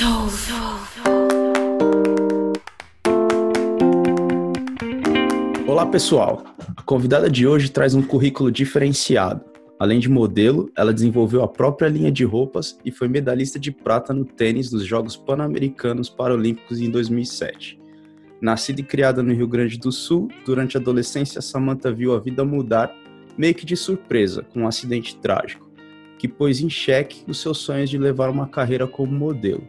Soul. Olá, pessoal. A convidada de hoje traz um currículo diferenciado. Além de modelo, ela desenvolveu a própria linha de roupas e foi medalhista de prata no tênis nos Jogos Pan-Americanos Paralímpicos em 2007. Nascida e criada no Rio Grande do Sul, durante a adolescência, Samantha viu a vida mudar meio que de surpresa, com um acidente trágico, que pôs em xeque os seus sonhos de levar uma carreira como modelo.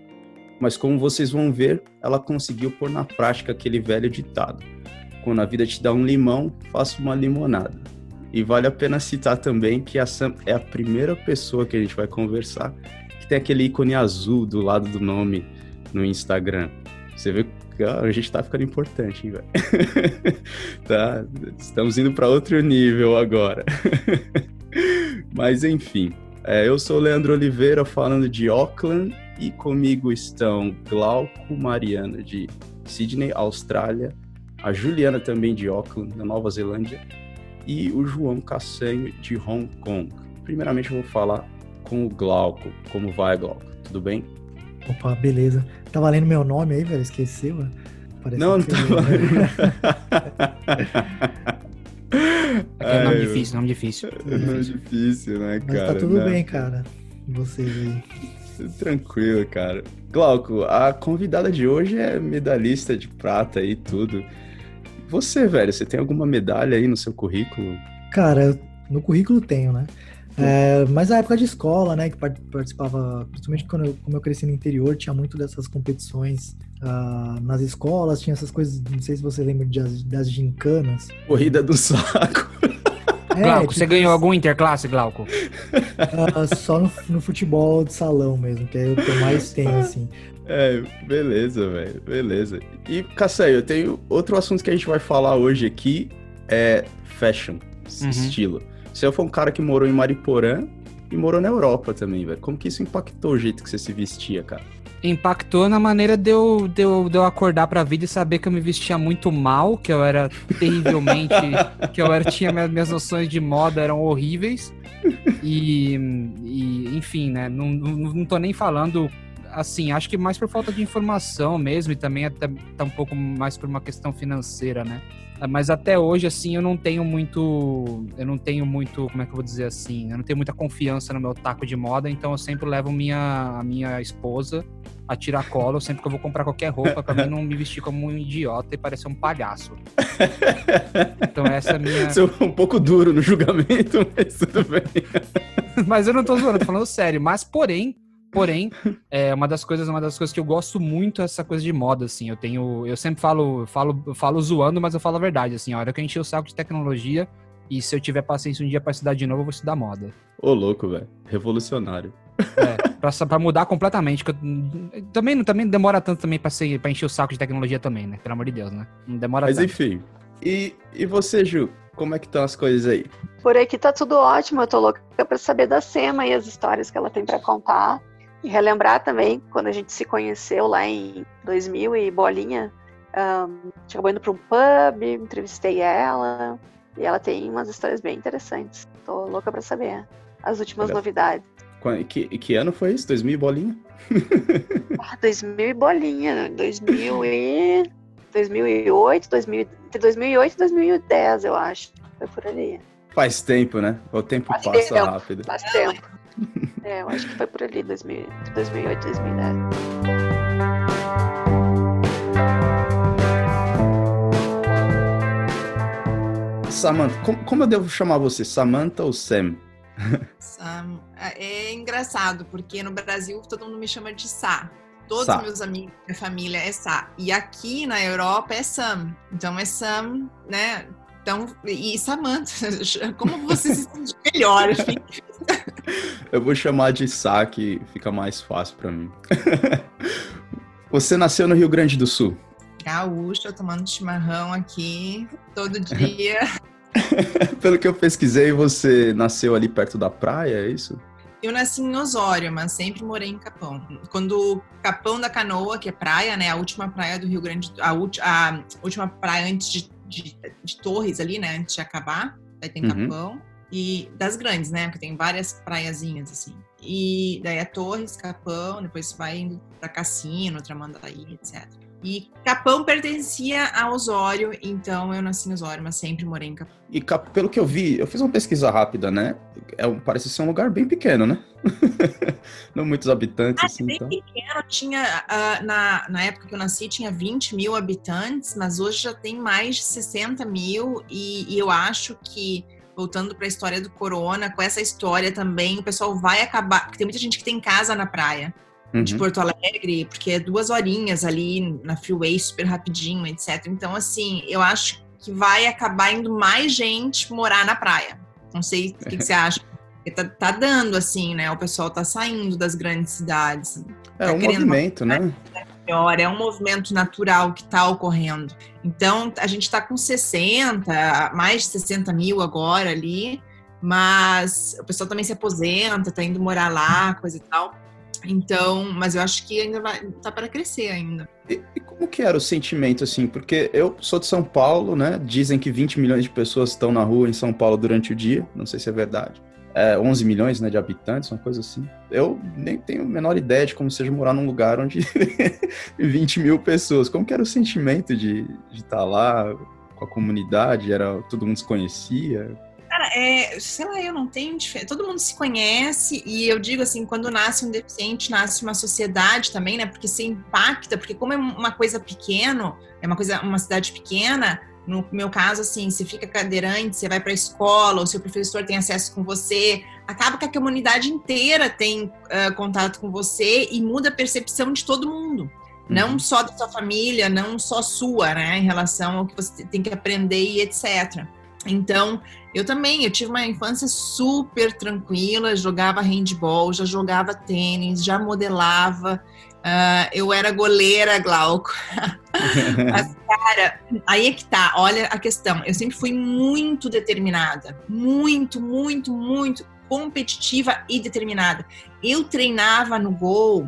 Mas como vocês vão ver, ela conseguiu pôr na prática aquele velho ditado: quando a vida te dá um limão, faça uma limonada. E vale a pena citar também que a Sam é a primeira pessoa que a gente vai conversar que tem aquele ícone azul do lado do nome no Instagram. Você vê que a gente tá ficando importante, hein, velho? tá, estamos indo para outro nível agora. Mas enfim, é, eu sou o Leandro Oliveira falando de Auckland e comigo estão Glauco Mariana de Sydney, Austrália, a Juliana também de Auckland, na Nova Zelândia, e o João Cassanho de Hong Kong. Primeiramente eu vou falar com o Glauco. Como vai, Glauco? Tudo bem? Opa, beleza. Tá valendo meu nome aí, velho? Esqueceu? Parece não, não tá valendo. é nome difícil, nome difícil. É nome difícil, né, Mas cara? tá tudo né? bem, cara. Vocês aí? Tranquilo, cara. Glauco, a convidada de hoje é medalhista de prata e tudo. Você, velho, você tem alguma medalha aí no seu currículo? Cara, no currículo tenho, né? É, mas na época de escola, né, que participava, principalmente quando eu, como eu cresci no interior, tinha muito dessas competições uh, nas escolas, tinha essas coisas, não sei se você lembra de, das gincanas. Corrida do saco. É, Glauco, tipo, você ganhou algum interclasse, Glauco? Uh, só no, no, futebol de salão mesmo, que é o que eu mais tenho, assim. É, beleza, velho, beleza. E, Casséio, eu tenho outro assunto que a gente vai falar hoje aqui, é fashion, uhum. estilo. Você foi um cara que morou em Mariporã e morou na Europa também, velho. Como que isso impactou o jeito que você se vestia, cara? Impactou na maneira de eu, de eu, de eu acordar pra vida e saber que eu me vestia muito mal, que eu era terrivelmente. que eu era, tinha minhas, minhas noções de moda eram horríveis. E, e enfim, né? Não, não, não tô nem falando assim, acho que mais por falta de informação mesmo, e também até tá um pouco mais por uma questão financeira, né? Mas até hoje, assim, eu não tenho muito. Eu não tenho muito. Como é que eu vou dizer assim? Eu não tenho muita confiança no meu taco de moda, então eu sempre levo minha, a minha esposa a tirar colo sempre que eu vou comprar qualquer roupa, pra mim não me vestir como um idiota e parecer um palhaço. Então essa é a minha. Sou um pouco duro no julgamento, mas tudo bem. mas eu não tô zoando, tô falando sério. Mas, porém, Porém, é uma das coisas, uma das coisas que eu gosto muito é essa coisa de moda, assim. Eu tenho, eu sempre falo, falo, falo zoando, mas eu falo a verdade, assim. A hora que eu encher o saco de tecnologia e se eu tiver paciência um dia para estudar de novo, eu vou estudar moda. Ô, louco, velho. Revolucionário. É, pra, pra mudar completamente. Eu, também, também demora tanto também pra, ser, pra encher o saco de tecnologia também, né? Pelo amor de Deus, né? Não demora Mas tanto. enfim. E, e você, Ju? Como é que estão as coisas aí? Por aqui tá tudo ótimo. Eu tô louca pra saber da Sema e as histórias que ela tem para contar. E relembrar também, quando a gente se conheceu lá em 2000 e bolinha, um, acabou indo para um pub, entrevistei ela, e ela tem umas histórias bem interessantes. Tô louca para saber as últimas Olha. novidades. Que, que ano foi isso? 2000 e bolinha? ah, 2000 e bolinha. 2000 e... 2008, 2000, entre 2008 e 2010, eu acho. Foi por ali. Faz tempo, né? O tempo faz passa tempo, rápido. Faz tempo. É, eu acho que foi por ali, 2000, 2008, 2010. Samantha, como, como, eu devo chamar você? Samantha ou Sam? Sam. É, é engraçado, porque no Brasil todo mundo me chama de Sá. Todos os meus amigos, minha família é Sá. E aqui na Europa é Sam. Então é Sam, né? Então, e Samantha, como você se sente melhor? Enfim. Eu vou chamar de Sá, que fica mais fácil para mim. Você nasceu no Rio Grande do Sul? Gaúcha, tomando chimarrão aqui todo dia. Pelo que eu pesquisei, você nasceu ali perto da praia, é isso? Eu nasci em Osório, mas sempre morei em Capão. Quando Capão da Canoa, que é praia, né? A última praia do Rio Grande, a, a última praia antes de, de, de, Torres ali, né? Antes de acabar, aí tem uhum. Capão. E das grandes, né? Porque tem várias praiazinhas assim. E daí é Torres, Capão, depois vai indo para Cassino, Tramandaí, etc. E Capão pertencia a Osório, então eu nasci em Osório, mas sempre morei em Capão. E pelo que eu vi, eu fiz uma pesquisa rápida, né? É, parece ser um lugar bem pequeno, né? Não muitos habitantes, ah, assim. Bem então. pequeno, tinha, uh, na, na época que eu nasci, tinha 20 mil habitantes, mas hoje já tem mais de 60 mil, e, e eu acho que voltando para a história do corona, com essa história também, o pessoal vai acabar. Porque tem muita gente que tem casa na praia uhum. de Porto Alegre, porque é duas horinhas ali na freeway, super rapidinho, etc. Então, assim, eu acho que vai acabar indo mais gente morar na praia. Não sei o que, que você acha. Porque tá, tá, dando, assim, né? O pessoal tá saindo das grandes cidades. É tá um movimento, né? Melhor, é um movimento natural que está ocorrendo. Então, a gente está com 60, mais de 60 mil agora ali, mas o pessoal também se aposenta, está indo morar lá, coisa e tal. Então, mas eu acho que ainda vai tá para crescer ainda. E, e, como que era o sentimento assim? Porque eu sou de São Paulo, né? Dizem que 20 milhões de pessoas estão na rua em São Paulo durante o dia, não sei se é verdade. É, 11 milhões né, de habitantes, uma coisa assim. Eu nem tenho a menor ideia de como seja morar num lugar onde 20 mil pessoas. Como que era o sentimento de estar tá lá com a comunidade? Era todo mundo se conhecia? Cara, é, sei lá, eu não tenho diferença. Todo mundo se conhece e eu digo assim, quando nasce um deficiente, nasce uma sociedade também, né? Porque se impacta, porque como é uma coisa pequena, é uma coisa, uma cidade pequena, no meu caso, assim, você fica cadeirante, você vai para a escola, o seu professor tem acesso com você, acaba que a comunidade inteira tem uh, contato com você e muda a percepção de todo mundo. Não uhum. só da sua família, não só sua, né, em relação ao que você tem que aprender e etc. Então, eu também, eu tive uma infância super tranquila, jogava handball, já jogava tênis, já modelava, uh, eu era goleira, Glauco. Mas, cara, aí é que tá, olha a questão. Eu sempre fui muito determinada, muito, muito, muito competitiva e determinada. Eu treinava no gol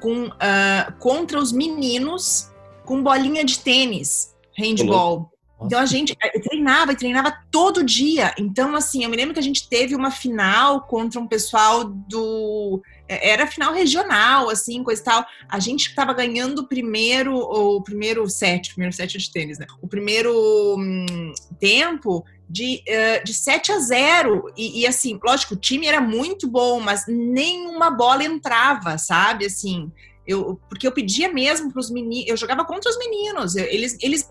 com, uh, contra os meninos com bolinha de tênis, handball. Então a gente eh, treinava e treinava todo dia. Então, assim, eu me lembro que a gente teve uma final contra um pessoal do. Eh, era final regional, assim, coisa e tal. A gente estava ganhando o primeiro, o primeiro set, o primeiro set de tênis, né? O primeiro hum, tempo de, uh, de 7 a 0. E, e, assim, lógico, o time era muito bom, mas nenhuma bola entrava, sabe? Assim. Eu, porque eu pedia mesmo para os meninos, eu jogava contra os meninos, eu, eles, eles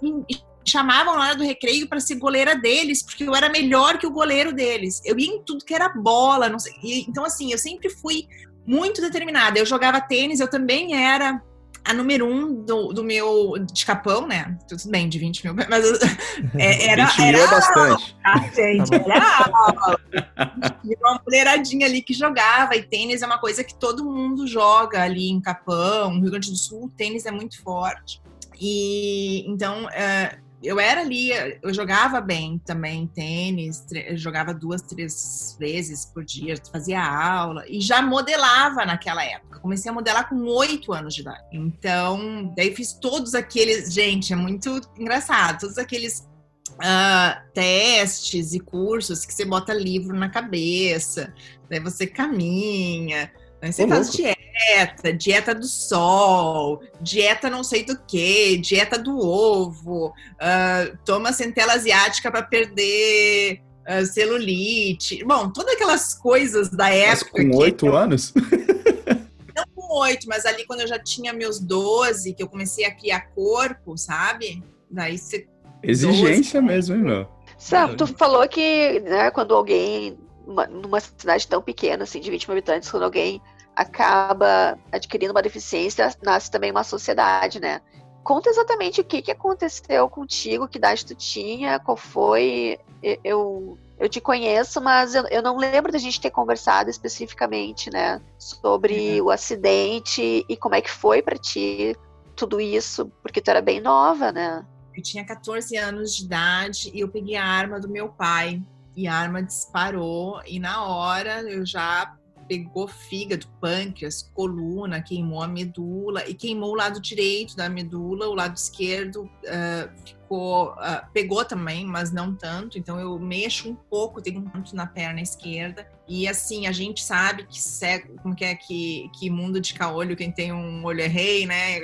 chamavam lá do recreio para ser goleira deles, porque eu era melhor que o goleiro deles. Eu ia em tudo que era bola, sei. E, então, assim, eu sempre fui muito determinada. Eu jogava tênis, eu também era a número um do, do meu de capão, né? Tudo bem, de 20 mil, mas é, era. 20 mil é era, é bastante. A gente, tá era uma mulheradinha ali que jogava, e tênis é uma coisa que todo mundo joga ali em Capão, no Rio Grande do Sul, o tênis é muito forte. E então uh, eu era ali, eu jogava bem também tênis, jogava duas, três vezes por dia, fazia aula e já modelava naquela época. Comecei a modelar com oito anos de idade. Então, daí fiz todos aqueles, gente, é muito engraçado, todos aqueles uh, testes e cursos que você bota livro na cabeça, daí você caminha, você faz dieta, dieta do sol, dieta não sei do que, dieta do ovo, uh, toma centela asiática para perder uh, celulite. Bom, todas aquelas coisas da época. Mas com oito anos? Não com oito, mas ali quando eu já tinha meus doze, que eu comecei a criar corpo, sabe? Daí você. Exigência 12, mesmo, hein, meu? Sam, tu falou que né, quando alguém numa cidade tão pequena, assim, de 20 mil habitantes, quando alguém acaba adquirindo uma deficiência, nasce também uma sociedade, né? Conta exatamente o que, que aconteceu contigo, que idade tu tinha, qual foi. Eu, eu te conheço, mas eu, eu não lembro da gente ter conversado especificamente, né? Sobre uhum. o acidente e como é que foi para ti tudo isso, porque tu era bem nova, né? Eu tinha 14 anos de idade e eu peguei a arma do meu pai. E a arma disparou, e na hora eu já pegou fígado, pâncreas, coluna, queimou a medula e queimou o lado direito da medula, o lado esquerdo uh, ficou, uh, pegou também, mas não tanto. Então eu mexo um pouco, tenho um ponto na perna esquerda. E assim, a gente sabe que cego, como que é que, que mundo de caolho, quem tem um olho é rei, né?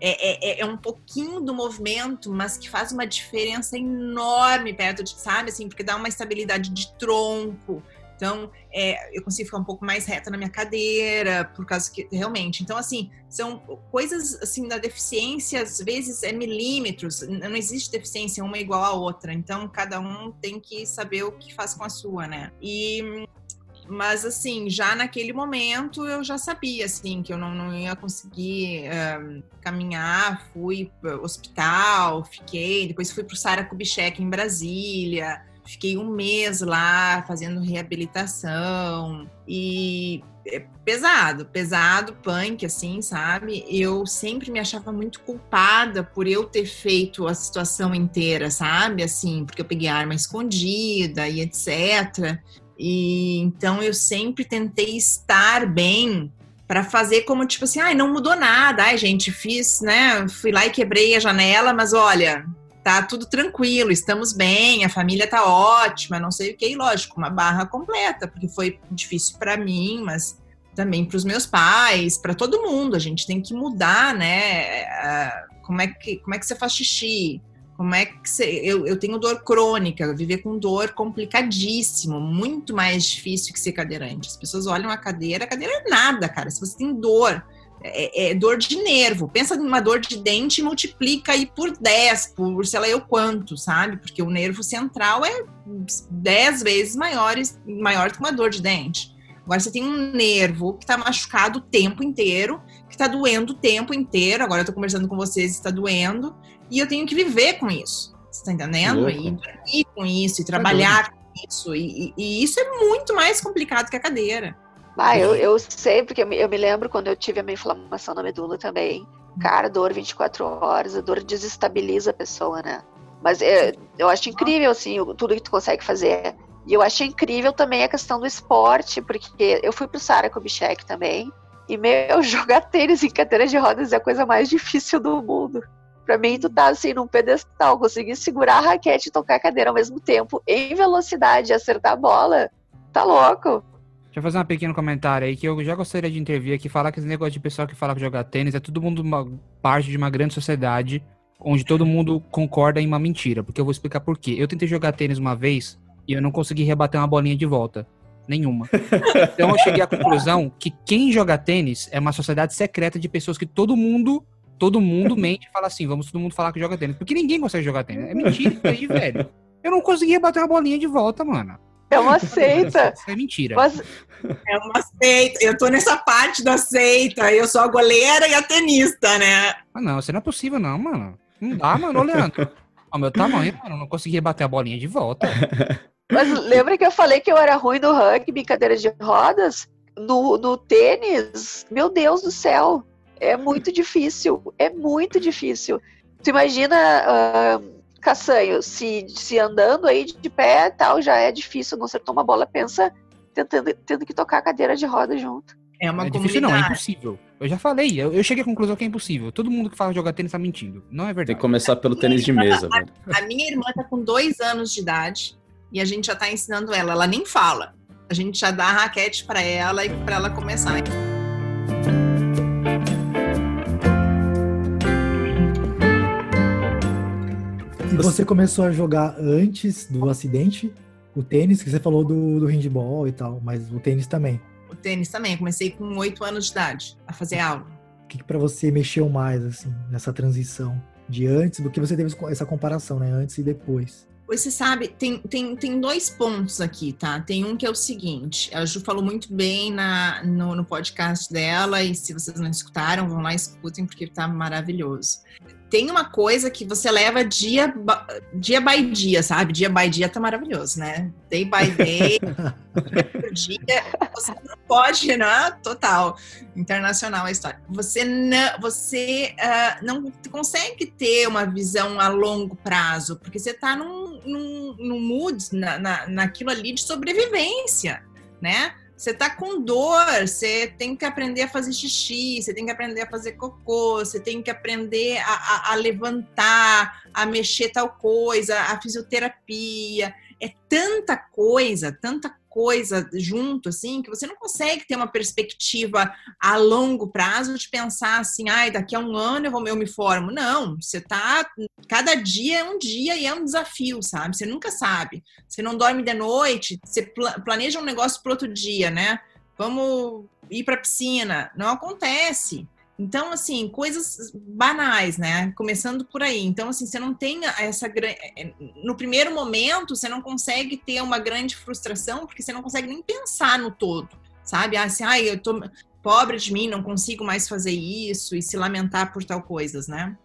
É, é, é, um pouquinho do movimento, mas que faz uma diferença enorme perto de, sabe, assim, porque dá uma estabilidade de tronco. Então, é, eu consigo ficar um pouco mais reta na minha cadeira, por causa que, realmente. Então, assim, são coisas, assim, da deficiência, às vezes é milímetros, não existe deficiência uma igual à outra. Então, cada um tem que saber o que faz com a sua, né? E mas assim, já naquele momento eu já sabia assim que eu não, não ia conseguir um, caminhar, fui pro hospital, fiquei, depois fui para o Sara Kubitschek em Brasília, fiquei um mês lá fazendo reabilitação e é pesado, pesado, punk, assim, sabe? Eu sempre me achava muito culpada por eu ter feito a situação inteira, sabe? Assim, porque eu peguei arma escondida e etc. E então eu sempre tentei estar bem para fazer como tipo assim, ai, não mudou nada. Ai, gente, fiz, né? Fui lá e quebrei a janela, mas olha, tá tudo tranquilo, estamos bem, a família tá ótima, não sei o que, e lógico, uma barra completa, porque foi difícil para mim, mas também para os meus pais, para todo mundo. A gente tem que mudar, né? Como é que como é que você faz xixi? Como é que você. Eu, eu tenho dor crônica, viver com dor complicadíssimo, muito mais difícil que ser cadeirante. As pessoas olham a cadeira, a cadeira é nada, cara. Se você tem dor, é, é, dor de nervo. Pensa numa dor de dente e multiplica aí por 10, por sei lá eu quanto, sabe? Porque o nervo central é 10 vezes maior, maior que uma dor de dente. Agora você tem um nervo que está machucado o tempo inteiro, que está doendo o tempo inteiro. Agora eu estou conversando com vocês, está doendo e eu tenho que viver com isso. Você tá entendendo? E dormir com isso, e tá trabalhar com isso. E, e, isso é muito mais complicado que a cadeira. Ah, eu, eu sei, porque eu me, eu me lembro quando eu tive a minha inflamação na medula também. Cara, dor 24 horas, a dor desestabiliza a pessoa, né? Mas eu, é, eu acho incrível, assim, tudo que tu consegue fazer. E eu acho incrível também a questão do esporte, porque eu fui pro Sara Kubitschek também. E, meu, jogar tênis em cadeira de rodas é a coisa mais difícil do mundo. Pra mim, tu tá assim num pedestal, conseguir segurar a raquete e tocar a cadeira ao mesmo tempo, em velocidade, acertar a bola. Tá louco. Deixa eu fazer um pequeno comentário aí que eu já gostaria de intervir aqui, falar que esse negócio de pessoal que fala que jogar tênis é todo mundo uma parte de uma grande sociedade onde todo mundo concorda em uma mentira. Porque eu vou explicar por quê. Eu tentei jogar tênis uma vez e eu não consegui rebater uma bolinha de volta. Nenhuma. Então eu cheguei à conclusão que quem joga tênis é uma sociedade secreta de pessoas que todo mundo todo mundo mente e fala assim, vamos todo mundo falar que joga tênis. Porque ninguém consegue jogar tênis. É mentira isso aí, velho. Eu não conseguia bater uma bolinha de volta, mano. É uma seita. Isso é mentira. Mas... É uma seita. Eu tô nessa parte da seita. Eu sou a goleira e a tenista, né? Ah, não. Isso não é possível, não, mano. Não dá, mano. Ô, Leandro. Ao meu tamanho, mano, eu não conseguia bater a bolinha de volta. Mas lembra que eu falei que eu era ruim no rugby, cadeira de rodas? No, no tênis, meu Deus do céu. É muito difícil, é muito difícil. Tu imagina, uh, Caçanho, se, se andando aí de pé tal, já é difícil, não acertou uma bola, pensa tentando, tendo que tocar a cadeira de roda junto. É uma é difícil, não, é impossível. Eu já falei, eu, eu, cheguei à conclusão que é impossível. Todo mundo que fala jogar tênis tá mentindo. Não é verdade. Tem que começar pelo tênis de mesa, velho. A, a minha irmã tá com dois anos de idade e a gente já tá ensinando ela. Ela nem fala. A gente já dá a raquete para ela e para ela começar. Você começou a jogar antes do acidente? O tênis, que você falou do, do handball e tal, mas o tênis também. O tênis também. Eu comecei com oito anos de idade a fazer aula. O que, que para você mexeu mais, assim, nessa transição? De antes, do que você teve essa comparação, né? Antes e depois. Você sabe, tem, tem, tem dois pontos aqui, tá? Tem um que é o seguinte: a Ju falou muito bem na, no, no podcast dela, e se vocês não escutaram, vão lá e escutem, porque tá maravilhoso tem uma coisa que você leva dia, dia by dia, sabe? Dia by dia tá maravilhoso, né? Day by day, dia, você não pode, né? Total. Internacional a história. Você não, você, uh, não consegue ter uma visão a longo prazo, porque você tá num, num, num mood, na, na, naquilo ali de sobrevivência, né? Você tá com dor, você tem que aprender a fazer xixi, você tem que aprender a fazer cocô, você tem que aprender a, a, a levantar, a mexer tal coisa, a fisioterapia. É tanta coisa, tanta coisa junto, assim, que você não consegue ter uma perspectiva a longo prazo de pensar assim, ai, daqui a um ano eu, vou, eu me formo. Não, você tá. Cada dia é um dia e é um desafio, sabe? Você nunca sabe. Você não dorme de noite, você planeja um negócio para outro dia, né? Vamos ir para piscina. Não acontece. Então, assim, coisas banais, né? Começando por aí. Então, assim, você não tem essa grande. É, no primeiro momento, você não consegue ter uma grande frustração, porque você não consegue nem pensar no todo, sabe? Ah, assim, ai, eu tô pobre de mim, não consigo mais fazer isso, e se lamentar por tal coisas, né?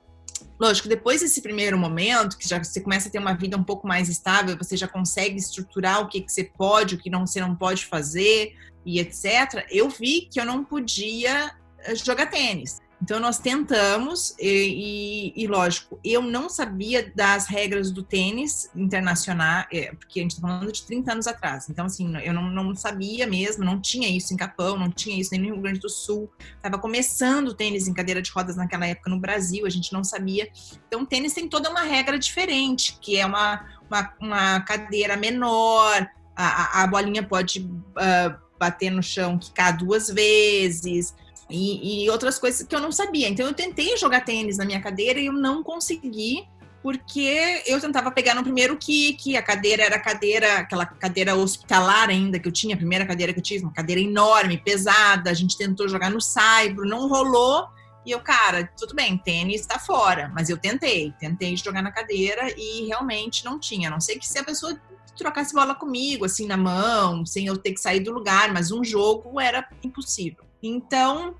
Lógico, depois desse primeiro momento, que já você começa a ter uma vida um pouco mais estável, você já consegue estruturar o que, que você pode, o que não, você não pode fazer e etc. Eu vi que eu não podia jogar tênis. Então nós tentamos e, e, e, lógico, eu não sabia das regras do tênis internacional, é, porque a gente está falando de 30 anos atrás. Então assim, eu não, não, sabia mesmo, não tinha isso em Capão, não tinha isso nem no Rio Grande do Sul. Tava começando o tênis em cadeira de rodas naquela época no Brasil, a gente não sabia. Então o tênis tem toda uma regra diferente, que é uma, uma, uma cadeira menor, a, a bolinha pode uh, bater no chão, quicar duas vezes e, e, outras coisas que eu não sabia. Então eu tentei jogar tênis na minha cadeira e eu não consegui, porque eu tentava pegar no primeiro kick, a cadeira era cadeira, aquela cadeira hospitalar ainda que eu tinha, a primeira cadeira que eu tive, uma cadeira enorme, pesada, a gente tentou jogar no saibro, não rolou. E eu, cara, tudo bem, tênis está fora, mas eu tentei, tentei jogar na cadeira e realmente não tinha. A não sei que se a pessoa trocasse bola comigo, assim, na mão, sem eu ter que sair do lugar, mas um jogo era impossível. Então,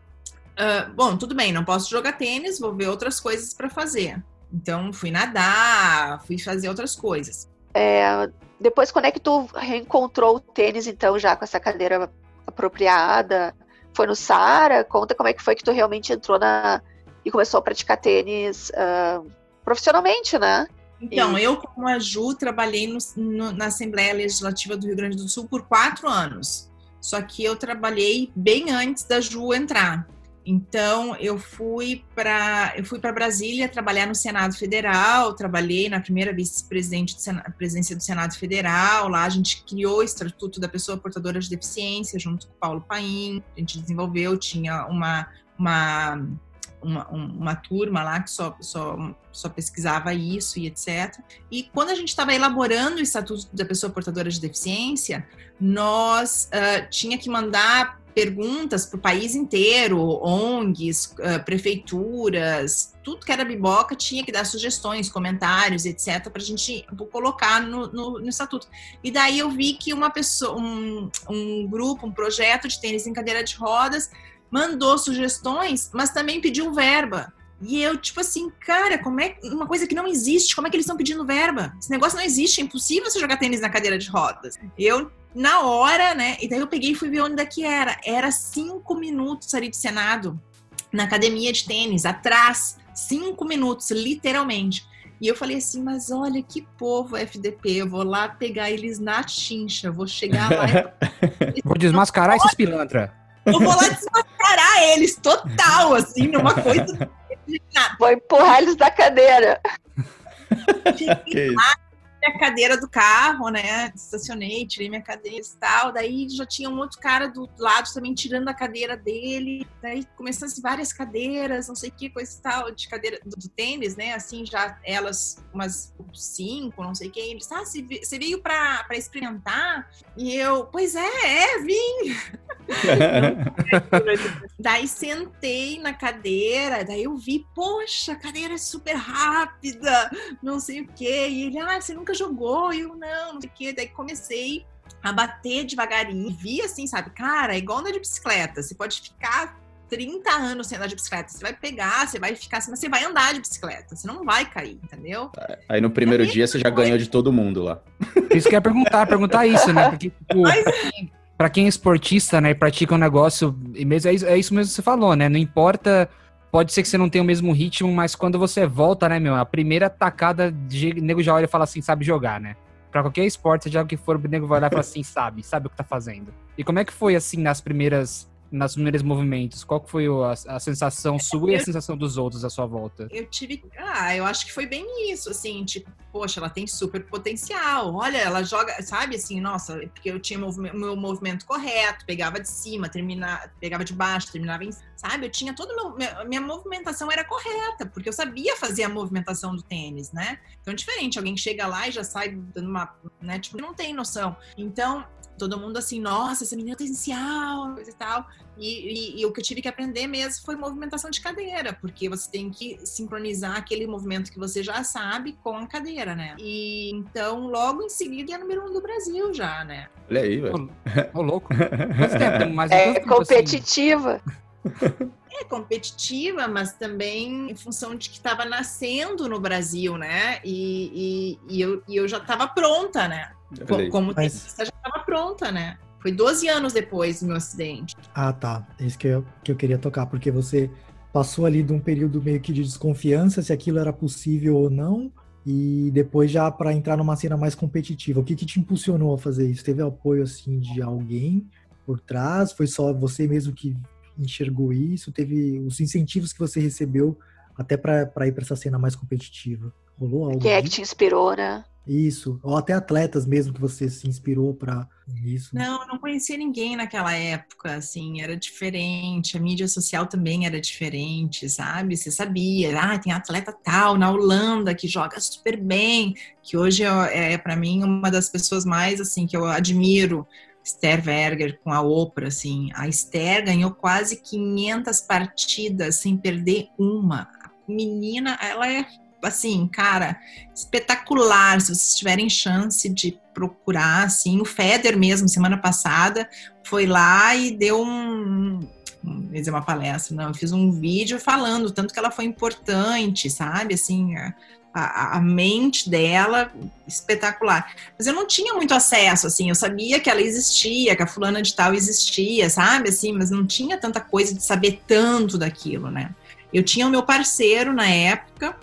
uh, bom, tudo bem, não posso jogar tênis, vou ver outras coisas para fazer. Então, fui nadar, fui fazer outras coisas. É, depois, quando é que tu reencontrou o tênis, então, já com essa cadeira apropriada? Foi no Sara? Conta como é que foi que tu realmente entrou na e começou a praticar tênis uh, profissionalmente, né? Então, e... eu, como a Ju, trabalhei no, no, na Assembleia Legislativa do Rio Grande do Sul por quatro anos. Só que eu trabalhei bem antes da Ju entrar. Então eu fui para eu fui para Brasília trabalhar no Senado Federal, trabalhei na primeira vice-presidente presidência do Senado Federal. Lá a gente criou o Estatuto da Pessoa Portadora de Deficiência junto com o Paulo Paim. A gente desenvolveu, tinha uma uma uma, uma turma lá que só, só, só pesquisava isso e etc. E quando a gente estava elaborando o Estatuto da Pessoa Portadora de Deficiência, nós uh, tinha que mandar perguntas para o país inteiro, ONGs, prefeituras, tudo que era biboca tinha que dar sugestões, comentários, etc., para a gente colocar no, no, no, estatuto. E daí eu vi que uma pessoa, um, um grupo, um projeto de tênis em cadeira de rodas mandou sugestões, mas também pediu verba. E eu, tipo assim, cara, como é uma coisa que não existe? Como é que eles estão pedindo verba? Esse negócio não existe, é impossível você jogar tênis na cadeira de rodas. Eu, na hora, né? E daí eu peguei e fui ver onde daqui era. Era cinco minutos ali de Senado, na academia de tênis, atrás. Cinco minutos, literalmente. E eu falei assim, mas olha que povo FDP, eu vou lá pegar eles na chincha, vou chegar lá e... Vou desmascarar esses pilantra. Eu vou lá desmascarar eles total, assim, numa coisa. Vou empurrar eles da cadeira. Fiquei lá, minha cadeira do carro, né? Estacionei, tirei minha cadeira e tal. Daí já tinha um outro cara do lado também tirando a cadeira dele. Daí começando assim, várias cadeiras, não sei o que, coisa e tal, de cadeira do, do, tênis, né? Assim, já elas umas cinco, não sei o que. Ele disse, ah, você veio pra, pra experimentar? E eu, pois é, é, vim. daí sentei na cadeira, daí eu vi, poxa, a cadeira é super rápida, não sei o que. E ele, ah, você nunca nunca jogou, e eu não, não sei o quê. Daí comecei a bater devagarinho. Vi assim, sabe? Cara, é igual andar de bicicleta. Você pode ficar 30 anos sem andar de bicicleta. Você vai pegar, você vai ficar assim, mas você vai andar de bicicleta. Você não vai cair, entendeu? Aí no primeiro dia você já ganhou de todo mundo lá. Isso que eu ia perguntar, perguntar isso, né? Porque, tipo, mas... pra quem é esportista, né, e pratica um negócio, e mesmo, é, isso, é isso mesmo que você falou, né? Não importa pode ser que você não tenha o mesmo ritmo, mas quando você volta, né, meu, a primeira tacada, de nego já olha e fala assim, sabe jogar, né? Pra qualquer esporte, seja o que for, o nego vai olhar e falar assim, sabe, sabe o que tá fazendo. E como é que foi, assim, nas primeiras nos primeiros movimentos? Qual que foi a, a sensação sua e a sensação dos outros à sua volta? Eu tive. Ah, eu acho que foi bem isso, assim, tipo, poxa, ela tem super potencial. Olha, ela joga, sabe assim, nossa, porque eu tinha o meu movimento correto, pegava de cima, terminava, pegava de baixo, terminava em. Sabe? Eu tinha toda minha, minha movimentação era correta, porque eu sabia fazer a movimentação do tênis, né? Então é diferente, alguém chega lá e já sai dando uma. Né, tipo, não tem noção. Então, todo mundo assim, nossa, essa menina tem potencial, coisa e tal. E, e, e, o que eu tive que aprender mesmo foi movimentação de cadeira, porque você tem que sincronizar aquele movimento que você já sabe com a cadeira, né? E então, logo em seguida, é número um do Brasil já, né? Olha aí, velho. Ô, louco. Mais é competitiva. Assim? É competitiva, mas também em função de que estava nascendo no Brasil, né? E, e, e eu, e eu já estava pronta, né? Como mas... já estava pronta, né? Foi 12 anos depois do meu acidente. Ah, tá. É isso que eu, que eu queria tocar, porque você passou ali de um período meio que de desconfiança se aquilo era possível ou não, e depois já para entrar numa cena mais competitiva. O que, que te impulsionou a fazer isso? Teve apoio assim de alguém por trás? Foi só você mesmo que enxergou isso? Teve os incentivos que você recebeu até para ir para essa cena mais competitiva? Rolou algo? Quem é que te inspirou, né? Isso, ou até atletas mesmo que você se inspirou para isso. Não, eu não conhecia ninguém naquela época, assim, era diferente, a mídia social também era diferente, sabe? Você sabia, ah, tem atleta tal na Holanda que joga super bem, que hoje é, é para mim uma das pessoas mais assim que eu admiro, Esther Berger com a Oprah, assim, a Esther ganhou quase 500 partidas sem perder uma. A menina, ela é assim, cara, espetacular. Se vocês tiverem chance de procurar, assim, o Feder mesmo, semana passada, foi lá e deu um, dizer uma palestra, não, eu fiz um vídeo falando tanto que ela foi importante, sabe, assim, a, a, mente dela espetacular. Mas eu não tinha muito acesso, assim, eu sabia que ela existia, que a fulana de tal existia, sabe, assim, mas não tinha tanta coisa de saber tanto daquilo, né. Eu tinha o meu parceiro na época,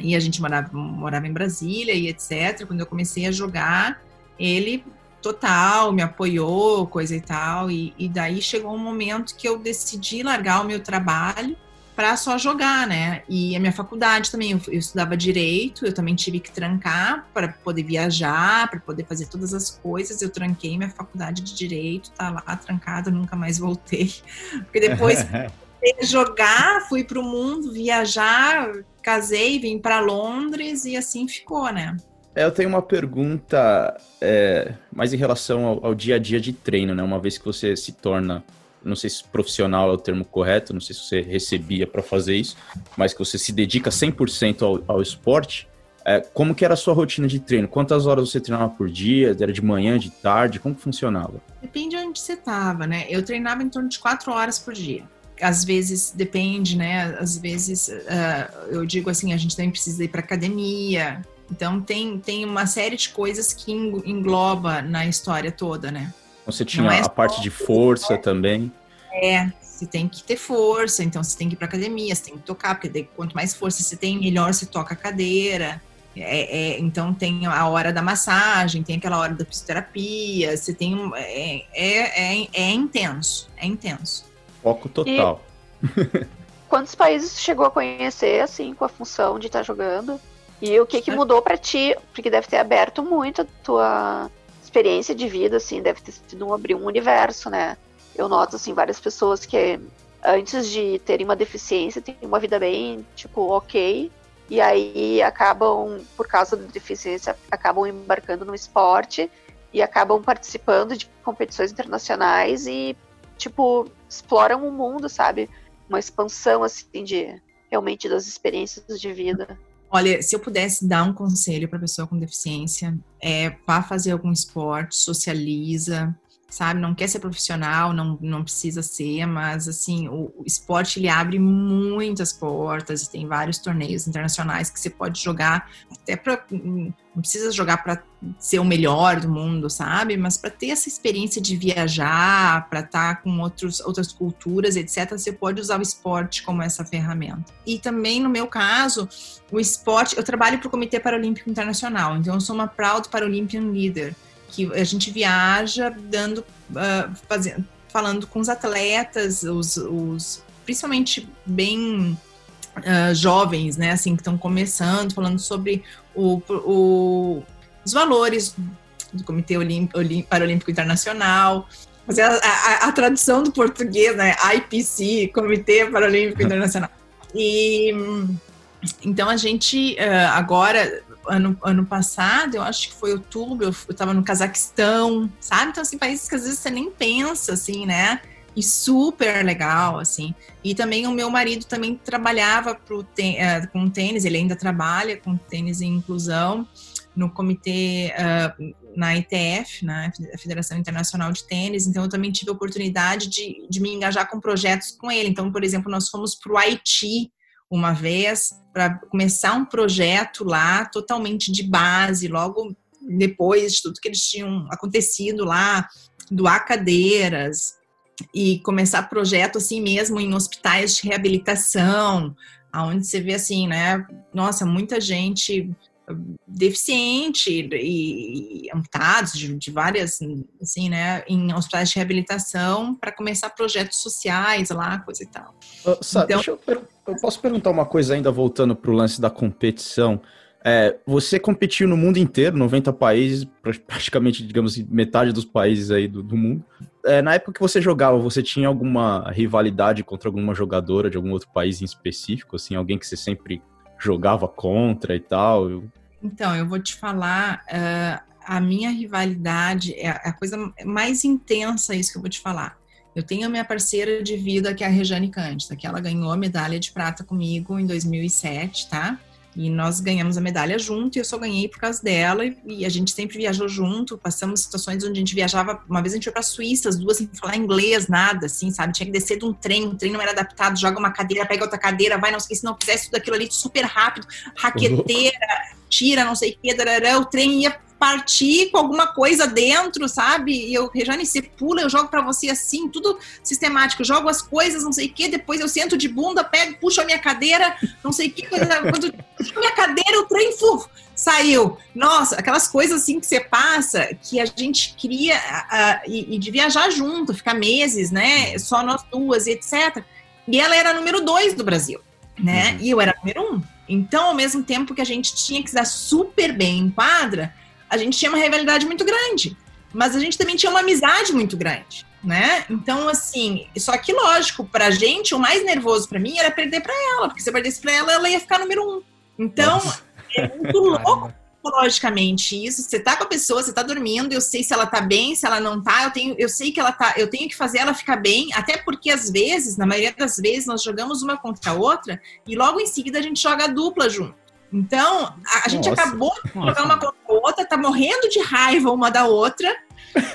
e a gente morava, morava em Brasília e etc. Quando eu comecei a jogar, ele total me apoiou, coisa e tal. E, e daí chegou um momento que eu decidi largar o meu trabalho para só jogar, né? E a minha faculdade também, eu, eu estudava direito, eu também tive que trancar para poder viajar, para poder fazer todas as coisas. Eu tranquei minha faculdade de direito, tá lá trancada, nunca mais voltei. Porque depois jogar, fui para o mundo, viajar, casei, vim para Londres e assim ficou, né? É, eu tenho uma pergunta é, mais em relação ao, ao, dia a dia de treino, né? Uma vez que você se torna, não sei se profissional é o termo correto, não sei se você recebia para fazer isso, mas que você se dedica 100% ao, ao esporte, é, como que era a sua rotina de treino? Quantas horas você treinava por dia? Era de manhã, de tarde? Como que funcionava? Depende de onde você estava, né? Eu treinava em torno de quatro horas por dia às vezes depende, né? Às vezes uh, eu digo assim, a gente também precisa ir para academia. Então tem, tem uma série de coisas que engloba na história toda, né? Você tinha é a parte de força também. É, você tem que ter força, então você tem que ir para academia, você tem que tocar, porque quanto mais força você tem, melhor você toca a cadeira. É, é, então tem a hora da massagem, tem aquela hora da fisioterapia, você tem um, é, é, é, é intenso, é intenso. Foco total. E quantos países chegou a conhecer, assim, com a função de estar tá jogando? E o que, que mudou para ti? Porque deve ter aberto muito a tua experiência de vida, assim, deve ter sido um abrir um universo, né? Eu noto, assim, várias pessoas que antes de terem uma deficiência têm uma vida bem, tipo, ok, e aí acabam, por causa da deficiência, acabam embarcando no esporte e acabam participando de competições internacionais e tipo, exploram o mundo, sabe? Uma expansão, assim, de realmente das experiências de vida. Olha, se eu pudesse dar um conselho para pessoa com deficiência, é vá fazer algum esporte, socializa, sabe? Não quer ser profissional, não, não precisa ser, mas assim, o, o esporte ele abre muitas portas e tem vários torneios internacionais que você pode jogar até para não precisa jogar para ser o melhor do mundo, sabe? Mas para ter essa experiência de viajar, para estar tá com outros, outras culturas, etc., você pode usar o esporte como essa ferramenta. E também, no meu caso, o esporte, eu trabalho para o Comitê Paralímpico Internacional, então eu sou uma Proud Paralympian Leader que a gente viaja dando, uh, fazendo, falando com os atletas, os, os principalmente bem uh, jovens, né, assim, que estão começando, falando sobre o, o, os valores do Comitê Paralímpico Internacional, fazer a, a, a, tradução do português, né, IPC, Comitê Paralímpico Internacional. E então a gente uh, agora ano, ano passado, eu acho que foi outubro, eu estava no Cazaquistão, sabe? Então, assim, países que às vezes você nem pensa, assim, né? E super legal, assim. E também o meu marido também trabalhava pro uh, com tênis, ele ainda trabalha com tênis em inclusão no comitê, uh, na ITF, na Federação Internacional de Tênis, então eu também tive a oportunidade de, de me engajar com projetos com ele. Então, por exemplo, nós fomos para o Haiti uma vez para começar um projeto lá totalmente de base, logo depois de tudo que eles tinham acontecido lá, doar cadeiras e começar projeto assim mesmo em hospitais de reabilitação, aonde você vê assim, né? Nossa, muita gente deficiente e, e amputados de, de, várias, assim, né, em hospitais de reabilitação para começar projetos sociais lá, coisa e tal. Uh, Sá, então, eu, eu, posso perguntar uma coisa ainda voltando para o lance da competição. É, você competiu no mundo inteiro, 90 países, praticamente, digamos assim, metade dos países aí do, do mundo. É, na época que você jogava, você tinha alguma rivalidade contra alguma jogadora de algum outro país em específico, assim, alguém que você sempre jogava contra e tal? Então, eu vou te falar, uh, a minha rivalidade é a coisa mais intensa, isso que eu vou te falar. Eu tenho a minha parceira de vida, que é a Rejane Cândida, que ela ganhou a medalha de prata comigo em 2007, tá? E nós ganhamos a medalha junto, e eu só ganhei por causa dela, e a gente sempre viajou junto, passamos situações onde a gente viajava, uma vez a gente foi pra Suíça, as duas sem falar inglês, nada, assim, sabe? Tinha que descer de um trem, o trem não era adaptado, joga uma cadeira, pega outra cadeira, vai, não sei se não fizesse tudo aquilo ali super rápido, raqueteira, tira, não sei o que, darará, o trem ia partir com alguma coisa dentro, sabe? E eu, Rejane, você pula, eu jogo para você assim, tudo sistemático. Eu jogo as coisas, não sei o que, depois eu sento de bunda, pego, puxo a minha cadeira, não sei o que. Quando puxo a minha cadeira, o trem fuf, saiu. Nossa, aquelas coisas assim que você passa, que a gente queria, uh, e, e de viajar junto, ficar meses, né? Só nós duas, etc. E ela era número dois do Brasil, né? Uhum. E eu era número um. Então, ao mesmo tempo que a gente tinha que dar super bem em quadra, a gente tinha uma rivalidade muito grande, mas a gente também tinha uma amizade muito grande, né? Então, assim, só que lógico, pra gente, o mais nervoso para mim era perder para ela, porque se eu perdesse pra ela, ela ia ficar número um. Então, Nossa. é muito louco psicologicamente isso. Você tá com a pessoa, você tá dormindo, eu sei se ela tá bem, se ela não tá, eu tenho, eu sei que ela tá, eu tenho que fazer ela ficar bem, até porque às vezes, na maioria das vezes, nós jogamos uma contra a outra e logo em seguida a gente joga a dupla junto. Então, a, a gente acabou de jogar uma contra a outra, tá morrendo de raiva uma da outra,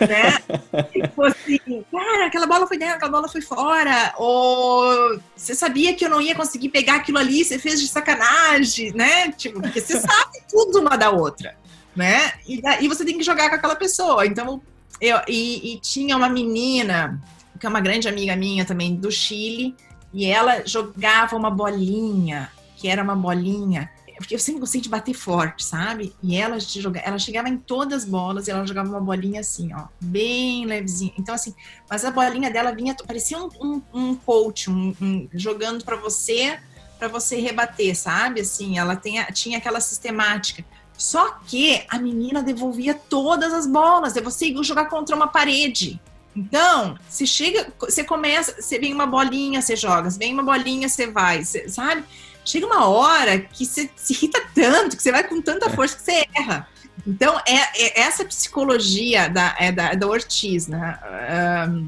né? tipo assim, cara, aquela bola foi dentro, aquela bola foi fora. Ou você sabia que eu não ia conseguir pegar aquilo ali, você fez de sacanagem, né? Tipo, porque você sabe tudo uma da outra, né? E, e você tem que jogar com aquela pessoa. Então, eu, e, e tinha uma menina, que é uma grande amiga minha também, do Chile, e ela jogava uma bolinha, que era uma bolinha porque eu sempre gostei de bater forte, sabe? E ela, joga, ela chegava em todas as bolas e ela jogava uma bolinha assim, ó, bem levezinha. Então, assim, mas a bolinha dela vinha, parecia um, um, um coach, um, um jogando para você, para você rebater, sabe? Assim, ela tem, tinha aquela sistemática. Só que a menina devolvia todas as bolas, você ia jogar contra uma parede. Então, se chega, você começa, você vem uma bolinha, você joga, vem uma bolinha, você vai, sabe? Chega uma hora que você se irrita tanto, que você vai com tanta força que você erra. Então, é, é essa psicologia da, é da, da Ortiz, né? Um,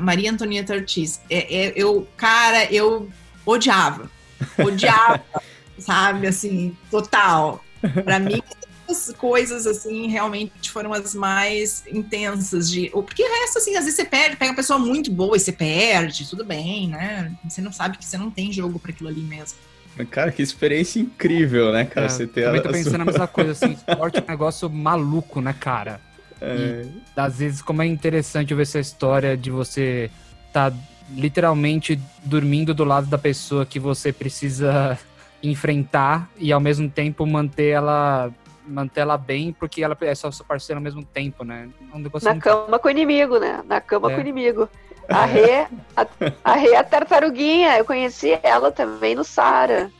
Maria Antonieta Ortiz. É, é, eu, cara, eu odiava. Odiava, sabe? Assim, total. Para mim, duas coisas, assim, realmente foram as mais intensas. De, porque o resto, assim, às vezes você perde, pega uma pessoa muito boa e você perde, tudo bem, né? Você não sabe que você não tem jogo para aquilo ali mesmo. Cara, que experiência incrível, né, cara? É, você ter também tô pensando sua... na mesma coisa, assim, esporte é um negócio maluco, né, cara? É... E, às vezes, como é interessante ver essa história de você tá literalmente dormindo do lado da pessoa que você precisa enfrentar e ao mesmo tempo manter ela manter ela bem porque ela é só sua parceira ao mesmo tempo, né? É um Na muito... cama com o inimigo, né? Na cama é. com o inimigo. A Rê, a, a Rê, a tartaruguinha, eu conheci ela também no Sara.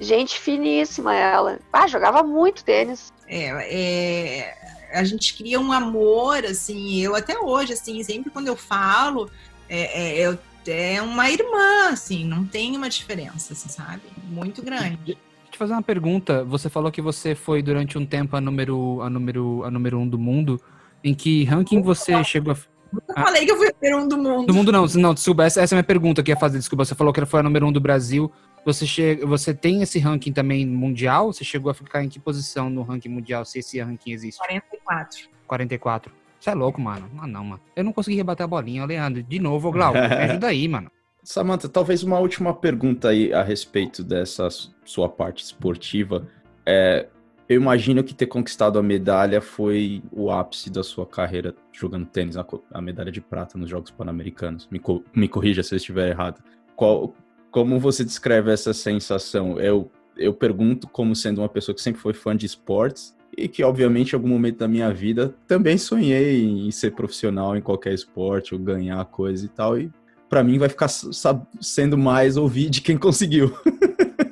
Gente finíssima ela. Ah, jogava muito tênis. É, é, a gente cria um amor, assim, eu até hoje, assim, sempre quando eu falo, é, é, eu, é uma irmã, assim, não tem uma diferença, assim, sabe? Muito grande. Deixa eu te fazer uma pergunta. Você falou que você foi durante um tempo a número, a número, a número um do mundo. Em que ranking você chegou a. Nunca ah, falei que eu fui número um do mundo. Do mundo não, não, desculpa, essa, essa é a minha pergunta que ia fazer, desculpa. Você falou que foi a número um do Brasil. Você, chega, você tem esse ranking também mundial? Você chegou a ficar em que posição no ranking mundial, se esse ranking existe? 44. 44. Você é louco, mano. Ah, não, mano. Eu não consegui rebater a bolinha, Leandro. De novo, Glauco, me ajuda aí, mano. Samantha, talvez uma última pergunta aí a respeito dessa sua parte esportiva. É, eu imagino que ter conquistado a medalha foi o ápice da sua carreira jogando tênis, a, medalha de prata nos Jogos Pan-Americanos. Me, co me corrija se eu estiver errado. Qual, como você descreve essa sensação? Eu, eu pergunto como sendo uma pessoa que sempre foi fã de esportes e que, obviamente, em algum momento da minha vida também sonhei em ser profissional em qualquer esporte ou ganhar coisa e tal. E para mim vai ficar sendo mais ouvir de quem conseguiu.